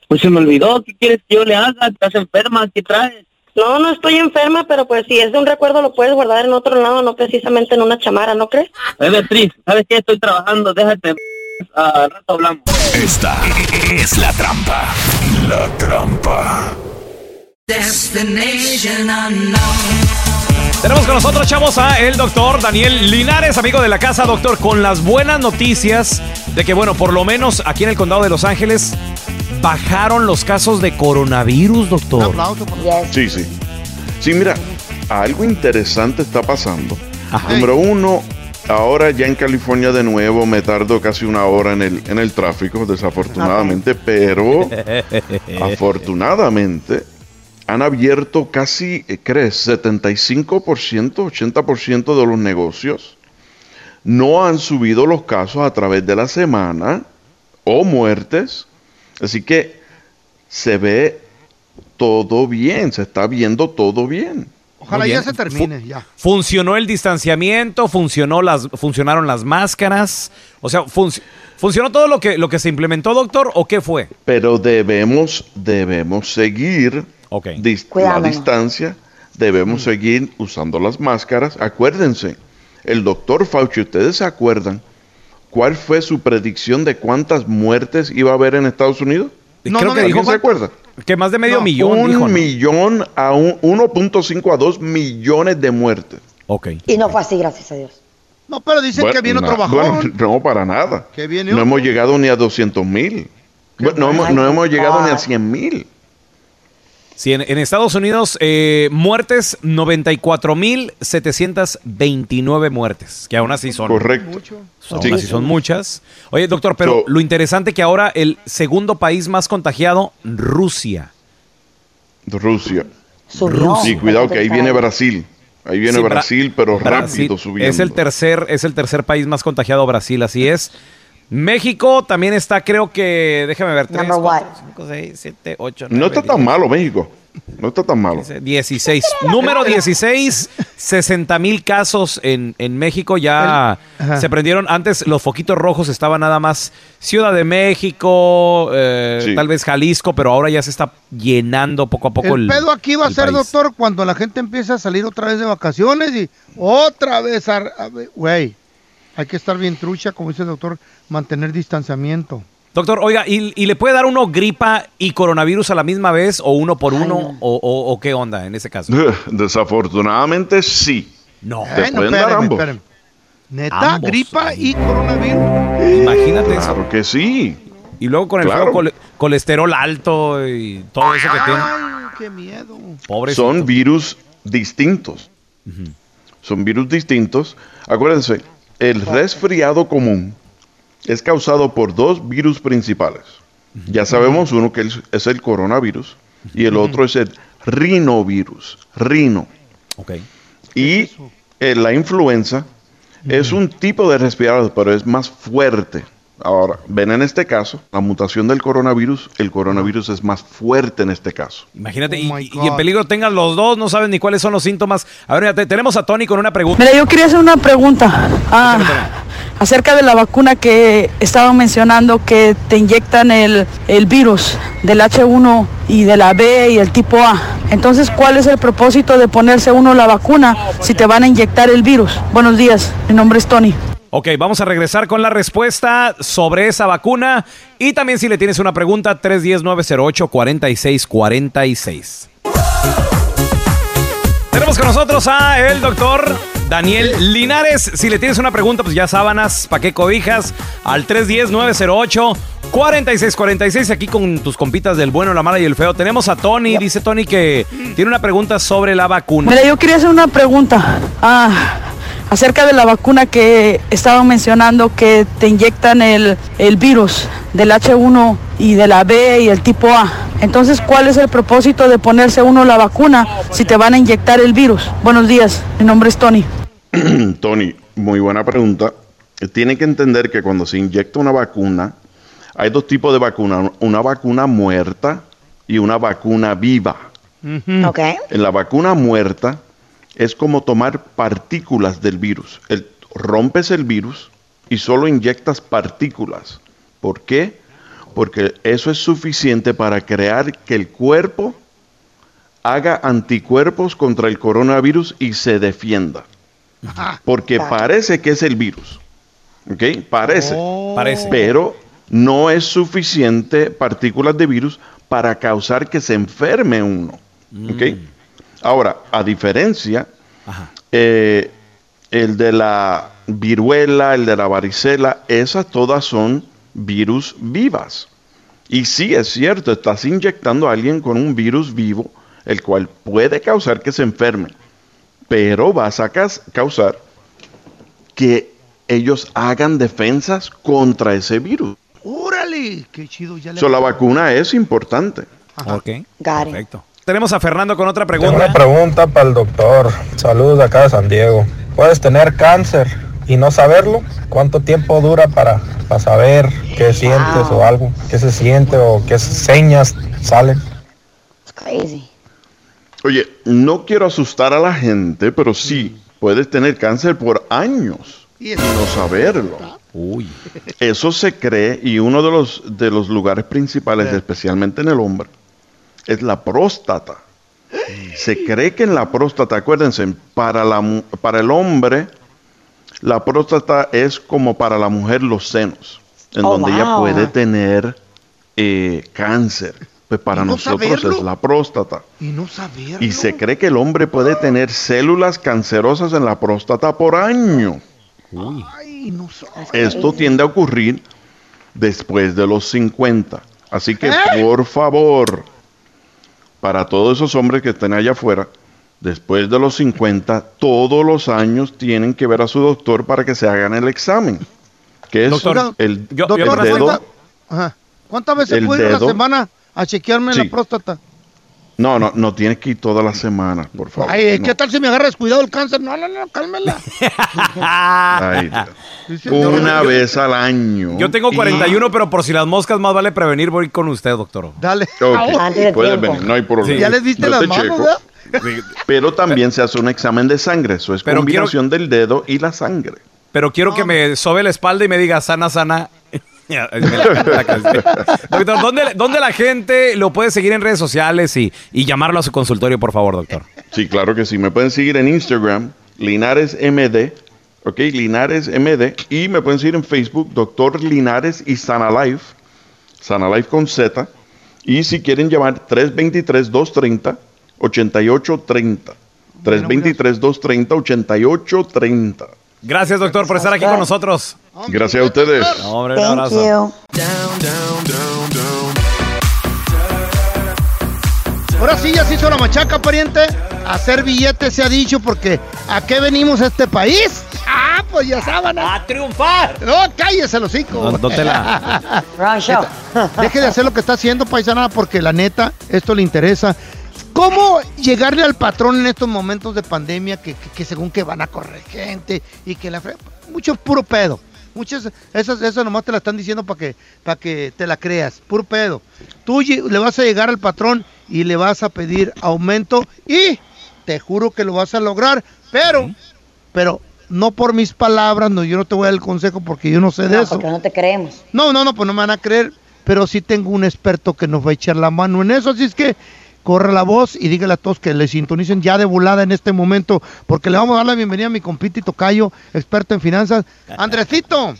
Pues se me olvidó, ¿qué quieres que yo le haga? ¿Estás enferma? ¿Qué traes? No, no estoy enferma, pero pues si es de un recuerdo lo puedes guardar en otro lado, no precisamente en una chamara, ¿no crees? Beatriz, ¿sabes qué? Estoy trabajando, déjate. Ah, Al rato hablamos. Esta es la trampa. La trampa. Destination unknown. Tenemos con nosotros, chavos, a el doctor Daniel Linares, amigo de la casa, doctor, con las buenas noticias de que, bueno, por lo menos aquí en el condado de Los Ángeles bajaron los casos de coronavirus, doctor. Sí, sí. Sí, mira, algo interesante está pasando. Número uno, ahora ya en California de nuevo me tardo casi una hora en el, en el tráfico, desafortunadamente, pero afortunadamente han abierto casi, eh, ¿crees? 75%, 80% de los negocios. No han subido los casos a través de la semana o muertes. Así que se ve todo bien, se está viendo todo bien. Ojalá ya se termine, ya. Funcionó el distanciamiento, funcionó las, funcionaron las máscaras. O sea, func- ¿funcionó todo lo que, lo que se implementó, doctor, o qué fue? Pero debemos, debemos seguir dis- la distancia, debemos seguir usando las máscaras. Acuérdense, el doctor Fauci, ¿ustedes se acuerdan cuál fue su predicción de cuántas muertes iba a haber en Estados Unidos? No, Creo no, que ¿Alguien dijo se acuerda? Que más de medio No, millón, Un dijo, ¿no? millón a un 1.5 a 2 millones de muertes. Ok. Y no fue así, gracias a Dios. No, pero dicen Bueno, que viene otro no, bajón. bueno, no, para nada. Que viene no otro. hemos llegado ni a 200 mil. No, hemos, no hemos llegado ni a 100 mil. Sí, en, en Estados Unidos, eh, muertes, 94.729 muertes, que aún así son. Correcto. Aún Sí. así son muchas. Oye, doctor, pero lo interesante que ahora el segundo país más contagiado, Rusia. Rusia. Subió. Sí, cuidado que ahí viene Brasil. Ahí viene Sí, Brasil, pero Brasil rápido subiendo. Es el tercer, es el tercer país más contagiado, Brasil, así es. México también está, creo que, déjame ver, 3, Number 4, 5, 6, 7, 8, No está tan malo México. No está tan malo. 16. Número 16, 60 mil casos en, en México. Ya Ajá. se prendieron. Antes los foquitos rojos estaban nada más Ciudad de México, eh, Sí. tal vez Jalisco, pero ahora ya se está llenando poco a poco el. El pedo aquí va a ser, país. doctor, cuando la gente empieza a salir otra vez de vacaciones y otra vez, a- a- güey, hay que estar bien trucha, como dice el doctor, mantener distanciamiento. Doctor, oiga, ¿y, y le puede dar uno gripa y coronavirus a la misma vez o uno por uno o, o- o qué onda en ese caso? Desafortunadamente sí. No. Te Ay, no, pueden dar ambos. espérame. Neta, Ambos. gripa y coronavirus. Imagínate eso. Claro que sí. Y luego con el Claro. colesterol alto y todo eso que tiene. Ay, qué miedo. Pobrecito. Son virus distintos. Son virus distintos. Acuérdense, el resfriado común es causado por dos virus principales. Ya sabemos uno que es- el coronavirus y el otro es el rinovirus. Rino. Ok. Y eh, la influenza es un tipo de resfriado, pero es más fuerte. Ahora, ven en este caso, la mutación del coronavirus, el coronavirus es más fuerte en este caso. Imagínate, Oh y, y en peligro tengan los dos, no saben ni cuáles son los síntomas. A ver, te- tenemos a Tony con una pregunta. Mira, yo quería hacer una pregunta ah, acerca de la vacuna que estaban mencionando que te inyectan el, el virus del H1 y de la B y el tipo A. Entonces, ¿cuál es el propósito de ponerse uno la vacuna si te van a inyectar el virus? Buenos días, mi nombre es Tony. Ok, vamos a regresar con la respuesta sobre esa vacuna. Y también si le tienes una pregunta, 310-908-4646. Tenemos con nosotros a el doctor Daniel Linares. Si le tienes una pregunta, pues ya sábanas, ¿pa' qué cobijas? Al 310-908-4646. Aquí con tus compitas del bueno, la mala y el feo. Tenemos a Tony. Dice Tony que tiene una pregunta sobre la vacuna. Mira, yo quería hacer una pregunta ah, acerca de la vacuna que estaban mencionando que te inyectan el, el virus del H1 y de la B y el tipo A. Entonces, ¿cuál es el propósito de ponerse uno la vacuna si te van a inyectar el virus? Buenos días, mi nombre es Tony. Tony, muy buena pregunta. Tienen que entender que cuando se inyecta una vacuna, hay dos tipos de vacuna, una vacuna muerta y una vacuna viva. En la vacuna muerta es como tomar partículas del virus. El- rompes el virus y solo inyectas partículas. ¿Por qué? porque eso es suficiente para crear que el cuerpo haga anticuerpos contra el coronavirus y se defienda. Porque parece que es el virus. ¿Ok? Parece. Parece. Pero no es suficiente partículas de virus para causar que se enferme uno. ¿Ok? Ahora, a diferencia, eh, el de la viruela, el de la varicela, esas todas son virus vivas. Y sí, es cierto, estás inyectando a alguien con un virus vivo, el cual puede causar que se enferme, pero vas a causar que ellos hagan defensas contra ese virus. ¡Órale! ¡Qué chido! Ya le So, la vacuna es importante. Ok. Perfecto. Tenemos a Fernando con otra Tengo pregunta. una pregunta para el doctor. Saludos de acá de San Diego. ¿Puedes tener cáncer y no saberlo? ¿Cuánto tiempo dura para, para saber qué sientes o algo? ¿Qué se siente o qué señas salen? Crazy. Oye, no quiero asustar a la gente, pero sí, puedes tener cáncer por años y no saberlo. Uy. Eso se cree y uno de los, de los lugares principales, especialmente en el hombre, es la próstata. Se cree que en la próstata, acuérdense, para, la, mu- para el hombre, la próstata es como para la mujer los senos, en Oh, donde ella puede tener eh, cáncer. Pues para ¿Y no nosotros saberlo? es la próstata. Y no saber. Y se cree que el hombre puede tener células cancerosas en la próstata por año. Ay, no. Esto tiende a ocurrir después de los 50. Así que, ¿Eh? por favor, para todos esos hombres que estén allá afuera, después de los 50, todos los años tienen que ver a su doctor para que se hagan el examen. Que es Doctor, el, Doctor, el dedo. ¿cuánta- ajá. ¿cuántas veces el puedo ir a la semana a chequearme Sí. la próstata? No, no, no tienes que ir todas las semanas, por favor. Ay, no. ¿qué tal si me agarra descuidado el cáncer? No, no, no, cálmela. Ay, Dios. Una vez al año. Yo tengo Y- 41, pero por si las moscas más vale prevenir, voy con usted, doctor. Dale. Ok, puedes venir, no hay problema. Sí. ¿Ya les viste Yo las manos, checo. verdad? Pero también se hace un examen de sangre. Eso es Pero quiero- combinación del dedo y la sangre. Pero quiero que me sobe la espalda y me diga sana, sana. La- la doctor, ¿dónde, ¿dónde la gente lo puede seguir en redes sociales y, y llamarlo a su consultorio, por favor, doctor? Sí, claro que sí. Me pueden seguir en Instagram, Linares MD, ok, Linares MD, y me pueden seguir en Facebook, Doctor Linares y Sana Life, Sana Life con Z, y si quieren llamar 323-230-8830, 323-230-8830. Gracias, doctor, por estar aquí con nosotros. Gracias a ustedes. No, hombre, un abrazo. Ahora sí, ya se hizo la machaca, pariente. Hacer billetes se ha dicho porque ¿a qué venimos a este país? Ah, pues ya saben. ¡A triunfar! No, cállese los hocico. No, no te la- Wrong show. Deje de hacer lo que está haciendo, paisana, porque la neta, esto le interesa. ¿Cómo llegarle al patrón en estos momentos de pandemia que, que- que según que van a correr gente y que la... Mucho puro pedo. Muchas, esas, esas nomás te la están diciendo para que, para que te la creas. Puro pedo. Tú le vas a llegar al patrón y le vas a pedir aumento y te juro que lo vas a lograr, pero, pero no por mis palabras, no, yo no te voy a dar el consejo porque yo no sé de No, eso. porque no te creemos. No, no, no, pues no me van a creer, pero sí tengo un experto que nos va a echar la mano en eso, así es que corre la voz y dígale a todos que le sintonicen ya de volada en este momento, porque le vamos a dar la bienvenida a mi compiti Tocayo, experto en finanzas. Andresito,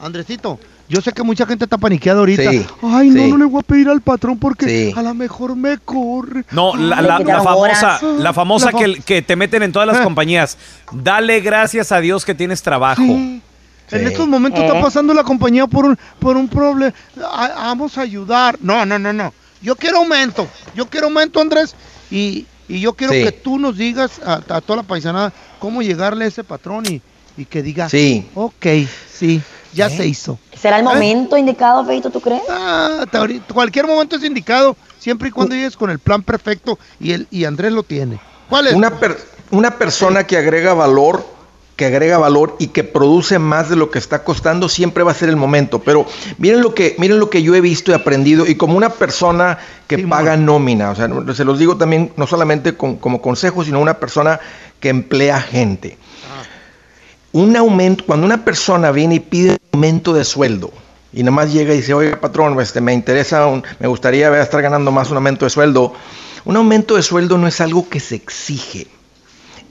Andresito, yo sé que mucha gente está paniqueada ahorita. Sí, Ay, no, sí. no le voy a pedir al patrón porque Sí. a lo mejor me corre. No, la, Ay, la- famosa, la famosa La fa- que, que te meten en todas las Ah. compañías. Dale gracias a Dios que tienes trabajo. Sí. En estos momentos Eh. está pasando la compañía por un, por un problema. Vamos a ayudar. No, no, no, no. Yo quiero aumento. Yo quiero aumento, Andrés. Y, y yo quiero Sí. que tú nos digas a, a toda la paisanada cómo llegarle a ese patrón y, y que diga, Sí. ok, sí, ya se hizo. ¿Será el ¿Eh? momento indicado, Feito, tú crees? Ah, cualquier momento es indicado, siempre y cuando llegues con el plan perfecto y, el, y Andrés lo tiene. ¿Cuál es? Una, per- una persona que agrega valor, que agrega valor y que produce más de lo que está costando, siempre va a ser el momento. Pero miren lo que, miren lo que yo he visto y aprendido, y como una persona que paga nómina, o sea, se los digo también no solamente con- como consejo, sino una persona que emplea gente. Un aumento, cuando una persona viene y pide un aumento de sueldo, y nada más llega y dice, oye patrón, este, me interesa, un- me gustaría estar ganando más un aumento de sueldo. Un aumento de sueldo no es algo que se exige,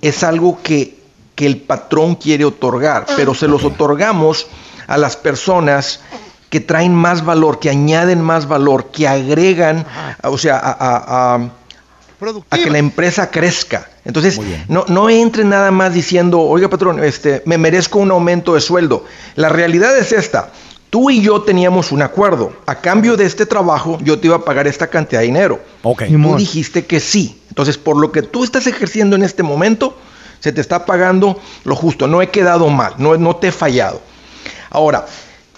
es algo que, que el patrón quiere otorgar, pero se los otorgamos a las personas que traen más valor, que añaden más valor, que agregan, o sea, a- a- a a que la empresa crezca. Entonces, no, no entre nada más diciendo, oiga patrón, este, me merezco un aumento de sueldo. La realidad es esta. Tú y yo teníamos un acuerdo. A cambio de este trabajo, yo te iba a pagar esta cantidad de dinero. Tú dijiste que sí. Entonces, por lo que tú estás ejerciendo en este momento, se te está pagando lo justo. No he quedado mal, no, no te he fallado. Ahora,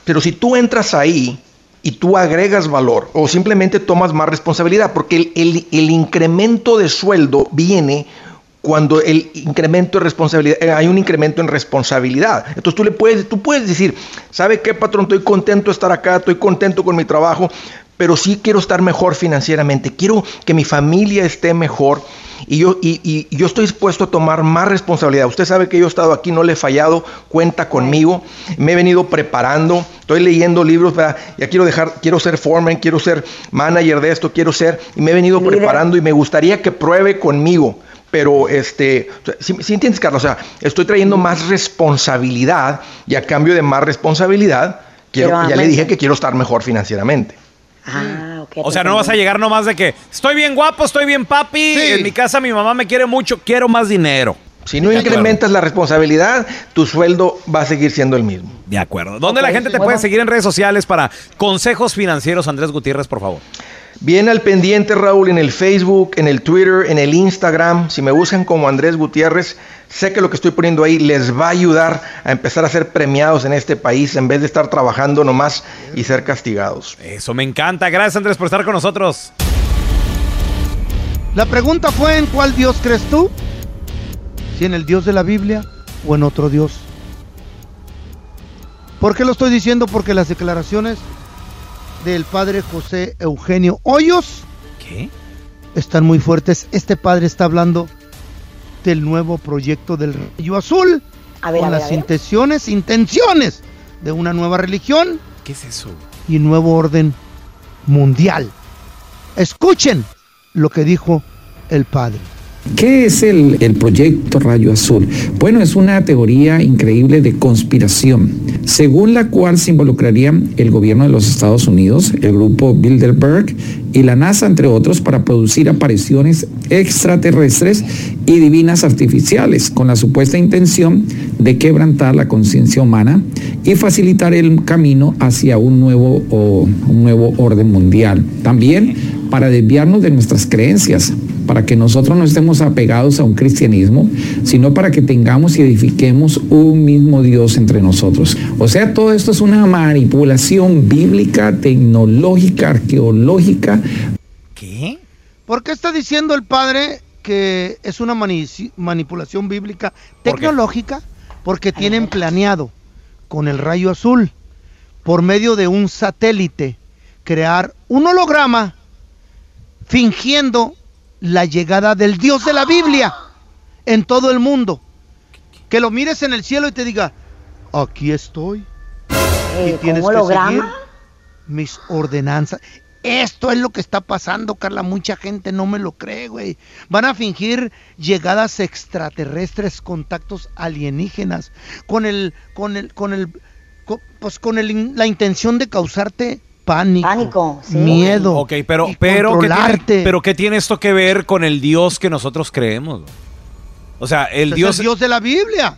pero si tú entras ahí y tú agregas valor o simplemente tomas más responsabilidad, porque el, el- el incremento de sueldo viene cuando el incremento de responsabilidad, eh, hay un incremento en responsabilidad. Entonces tú le puedes, tú puedes decir, ¿sabe qué, patrón? Estoy contento de estar acá, estoy contento con mi trabajo, pero sí quiero estar mejor financieramente, quiero que mi familia esté mejor y yo, y, y yo estoy dispuesto a tomar más responsabilidad. Usted sabe que yo he estado aquí, no le he fallado, cuenta conmigo, me he venido preparando, estoy leyendo libros, ¿verdad? ya quiero dejar, quiero ser foreman, quiero ser manager de esto, quiero ser, y me he venido Líder. preparando y me gustaría que pruebe conmigo. Pero, este, si entiendes, Carlos? O sea, estoy trayendo más responsabilidad y a cambio de más responsabilidad, quiero, ya le dije que quiero estar mejor financieramente. Ah, ok. O sea, no vas a llegar nomás de que estoy bien guapo, estoy bien papi, en mi casa mi mamá me quiere mucho, quiero más dinero. Si no incrementas la responsabilidad, tu sueldo va a seguir siendo el mismo. De acuerdo. ¿Dónde la gente te bueno. puede seguir en redes sociales para consejos financieros, Andrés Gutiérrez, por favor? Bien al pendiente, Raúl, en el Facebook, en el Twitter, en el Instagram. Si me buscan como Andrés Gutiérrez, sé que lo que estoy poniendo ahí les va a ayudar a empezar a ser premiados en este país en vez de estar trabajando nomás y ser castigados. Eso me encanta. Gracias, Andrés, por estar con nosotros. La pregunta fue en cuál Dios crees tú, si en el Dios de la Biblia o en otro Dios. ¿Por qué lo estoy diciendo? Porque las declaraciones del padre José Eugenio Hoyos ¿Qué? están muy fuertes. Este padre está hablando del nuevo proyecto del Rayo Azul A ver, con a ver, las a ver. intenciones, intenciones de una nueva religión ¿Qué es eso? y nuevo orden mundial. Escuchen lo que dijo el padre. ¿Qué es el, el proyecto Rayo Azul? Bueno, es una teoría increíble de conspiración, según la cual se involucraría el gobierno de los Estados Unidos, el grupo Bilderberg y la NASA, entre otros, para producir apariciones extraterrestres y divinas artificiales, con la supuesta intención de quebrantar la conciencia humana y facilitar el camino hacia un nuevo, un nuevo orden mundial. También para desviarnos de nuestras creencias, para que nosotros no estemos apegados a un cristianismo, sino para que tengamos y edifiquemos un mismo Dios entre nosotros. O sea, todo esto es una manipulación bíblica, tecnológica, arqueológica. ¿Qué? ¿Por qué está diciendo el padre que es una mani- manipulación bíblica tecnológica? Porque tienen planeado con el rayo azul, por medio de un satélite, crear un holograma fingiendo la llegada del Dios de la Biblia en todo el mundo. Que lo mires en el cielo y te diga, aquí estoy. y tienes ¿cómo que seguir mis ordenanzas. Esto es lo que está pasando, Carla. Mucha gente no me lo cree, güey. Van a fingir llegadas extraterrestres, contactos alienígenas, con el, con el, con el, co- pues con el, la intención de causarte pánico, Pánico, sí. miedo. Ok, pero, pero, ¿qué tiene, pero ¿qué tiene esto que ver con el Dios que nosotros creemos? O sea, el Es Dios... el Dios de la Biblia.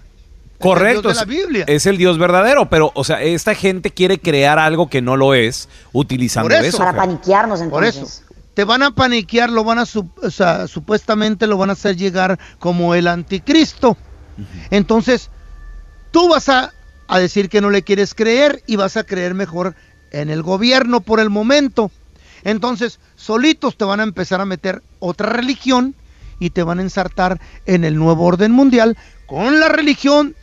Correcto, Es el Dios de la Biblia. es el Dios verdadero, pero, o sea, esta gente quiere crear algo que no lo es utilizando Por eso. eso. Para Fer. paniquearnos Por entonces. eso. Te van a paniquear, lo van a, su- o sea, supuestamente lo van a hacer llegar como el anticristo. Entonces, tú vas a, a decir que no le quieres creer y vas a creer mejor en el gobierno por el momento. Entonces, solitos te van a empezar a meter otra religión y te van a ensartar en el nuevo orden mundial con la religión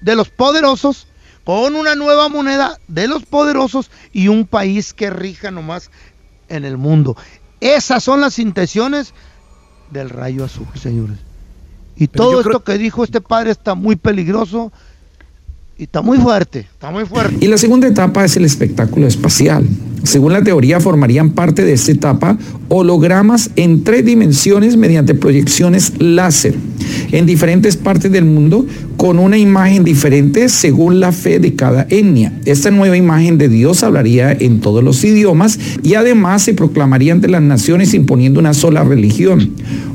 de los poderosos, con una nueva moneda de los poderosos y un país que rija nomás en el mundo. Esas son las intenciones del rayo azul, señores. Y Pero todo esto creo- que dijo este padre está muy peligroso Y está muy fuerte, está muy fuerte. Y la segunda etapa es el espectáculo espacial. Según la teoría, formarían parte de esta etapa hologramas en tres dimensiones mediante proyecciones láser en diferentes partes del mundo con una imagen diferente según la fe de cada etnia. Esta nueva imagen de Dios hablaría en todos los idiomas y además se proclamaría ante las naciones imponiendo una sola religión.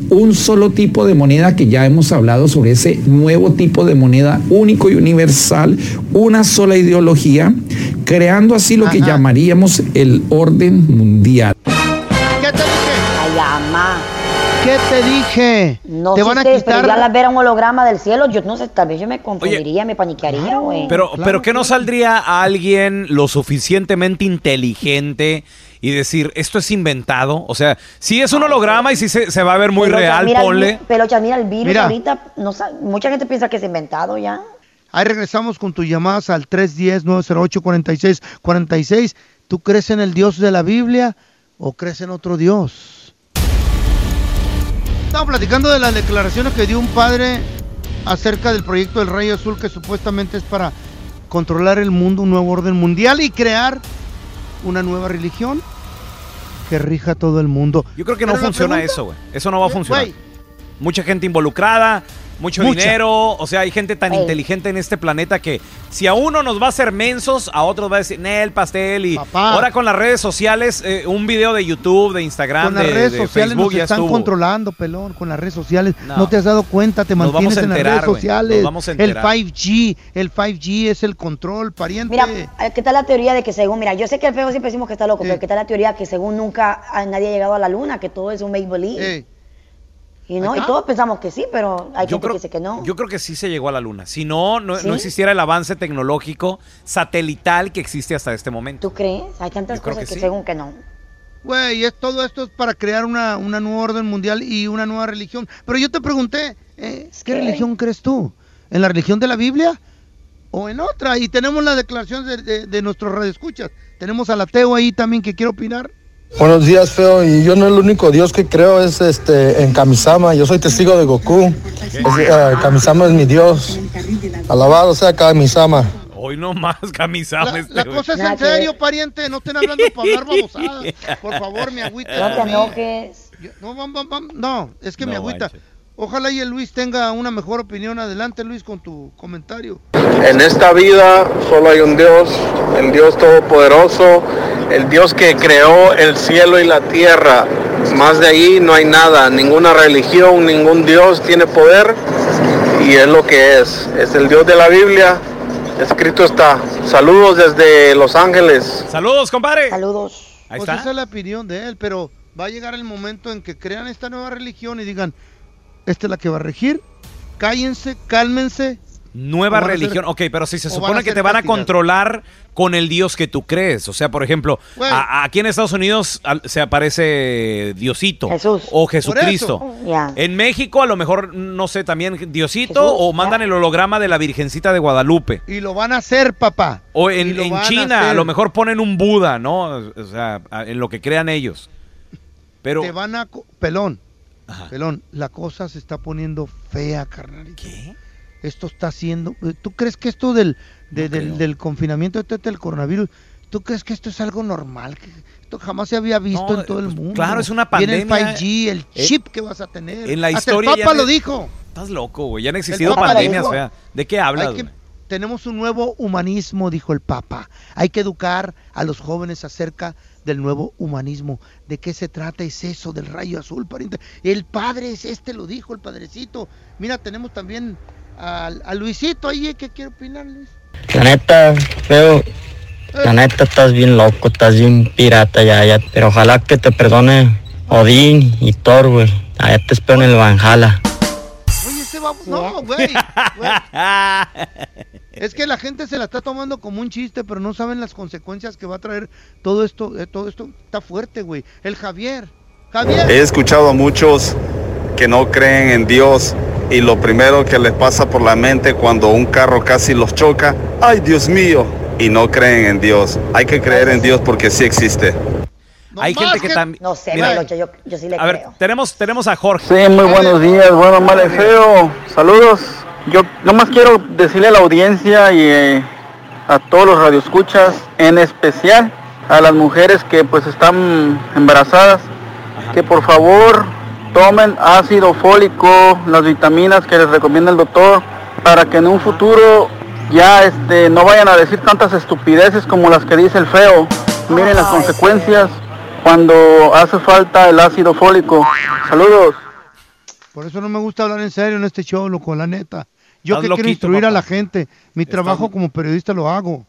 Un solo tipo de moneda que ya hemos hablado sobre ese nuevo tipo de moneda único y universal, una sola ideología, creando así lo que llamaríamos el orden mundial. ¿Qué te dije? Ay, ama. ¿Qué te dije? No te sé van a ustedes, pero ya al ver un holograma del cielo, yo no sé, tal vez yo me confundiría, me paniquearía, güey. Pero, pero ¿qué no saldría a alguien lo suficientemente inteligente y decir, esto es inventado? O sea, si es un holograma y si se, se va a ver muy real, mira el ponle. vi- Pelocha, mira el virus Mira. ahorita, no mucha gente piensa que es inventado ya. Ahí regresamos con tus llamadas al 310-908-4646. ¿Tú crees en el Dios de la Biblia o crees en otro Dios? Estamos platicando de las declaraciones que dio un padre acerca del proyecto del Rayo Azul que supuestamente es para controlar el mundo, un nuevo orden mundial y crear una nueva religión que rija todo el mundo. Yo creo que no Pero funciona pregunta- eso, güey. Eso no va a funcionar. Mucha gente involucrada, mucho Mucha. dinero. O sea, hay gente tan Ey. inteligente en este planeta que si a uno nos va a hacer mensos, a otros va a decir, Nel, pastel. Y Papá. ahora con las redes sociales, eh, un video de YouTube, de Instagram, Con las de, redes de sociales Facebook nos ya están estuvo. controlando, pelón, con las redes sociales. No. No, te has dado cuenta, te Nos mantienes vamos a en las enterar, redes sociales. Nos vamos a el enterar. 5G, el 5G es el control, pariente. Mira, ¿qué tal la teoría de que según, mira, yo sé que el feo siempre decimos que está loco, pero ¿qué tal la teoría que según nunca nadie ha llegado a la luna, que todo es un make believe? Y no, y todos pensamos que sí, pero hay Yo gente creo, que dice que no. yo creo que sí se llegó a la luna. Si no, no, ¿Sí? no existiera el avance tecnológico satelital que existe hasta este momento. ¿Tú crees? Hay tantas Yo cosas que que, sí. según que no. Güey, es, todo esto es para crear una, una nueva orden mundial y una nueva religión. Pero yo te pregunté, eh, ¿qué religión crees tú? ¿En la religión de la Biblia o en otra? Y tenemos las declaraciones de, de, de nuestros radioescuchas. Tenemos al ateo ahí también que quiere opinar. Buenos días, feo. Y yo no el único Dios que creo es este en Kamisama. Yo soy testigo de Goku. Es, eh, Kamisama es mi Dios. Alabado sea Kamisama. Hoy no más camisama La, este la cosa es en serio, pariente. No estén hablando para hablar babosadas. Por favor, mi agüita. No te enojes. Yo- No, es que mi agüita. Ojalá y el Luis tenga una mejor opinión. Adelante, Luis, con tu comentario. En esta vida solo hay un Dios, el Dios Todopoderoso, el Dios que creó el cielo y la tierra. Más de ahí no hay nada, ninguna religión, ningún Dios tiene poder y es lo que es. Es el Dios de la Biblia, escrito está. Saludos desde Los Ángeles. Saludos, compadre. Saludos. Ahí pues está. esa es la opinión de él, pero va a llegar el momento en que crean esta nueva religión y digan, esta es la que va a regir. Cállense, cálmense. Nueva a religión. ser- Ok, pero si se supone a que te van a controlar con el Dios que tú crees. O sea, por ejemplo, a- aquí en Estados Unidos se aparece Diosito Jesús. o Jesucristo. En México, a lo mejor, no sé, también Diosito Jesús, o mandan el holograma de la Virgencita de Guadalupe. Y lo van a hacer, papá. O en, a China, a, hacer. lo mejor ponen un Buda, ¿no? O sea, a- en lo que crean ellos. Pero, Te van a... co- Pelón, pelón, la cosa se está poniendo fea, carnal. ¿qué? Esto está haciendo... ¿Tú crees que esto del, de- No del, del confinamiento este del coronavirus, ¿tú crees que esto es algo normal? Que esto jamás se había visto No, en todo el pues, mundo. claro, es una Viene el pandemia. 5G, el Eh, chip que vas a tener. en la Hasta historia el ya Papa lo dijo. Estás loco, güey. Ya han existido pandemias feas. ¿De qué hablas? Hay que- tenemos un nuevo humanismo, dijo el Papa. Hay que educar a los jóvenes acerca del nuevo humanismo. ¿De qué se trata? Es eso del rayo azul, pariente. El padre es este, lo dijo el padrecito. Mira, tenemos también a, Luisito ahí, ¿qué quiere opinar, Luis? La neta, feo. La neta estás bien loco, estás bien pirata ya, ya. Pero ojalá que te perdone Odín y Thor, güey. Allá te espero en el Valhalla. No, güey. güey. Es que la gente se la está tomando como un chiste, pero no saben las consecuencias que va a traer todo esto. eh, todo esto está fuerte, güey. El Javier. Javier. He escuchado a muchos que no creen en Dios y lo primero que les pasa por la mente cuando un carro casi los choca, ay Dios mío, y no creen en Dios. Hay que creer en Dios porque sí existe. Hay gente que también... No sé, Mira, yo, yo sí le A ver, creo. tenemos, tenemos a Jorge. Sí, muy buenos días, bueno, mal y feo. Saludos. Yo nomás quiero decirle a la audiencia y eh, a todos los radioescuchas, en especial a las mujeres que pues están embarazadas, que por favor tomen ácido fólico, las vitaminas que les recomienda el doctor, para que en un futuro ya este, no vayan a decir tantas estupideces como las que dice el feo. Miren las consecuencias cuando hace falta el ácido fólico. Saludos. Por eso no me gusta hablar en serio en este show, loco, la neta. Yo Estás que quiero loquito, instruir a la gente, mi trabajo como periodista lo hago.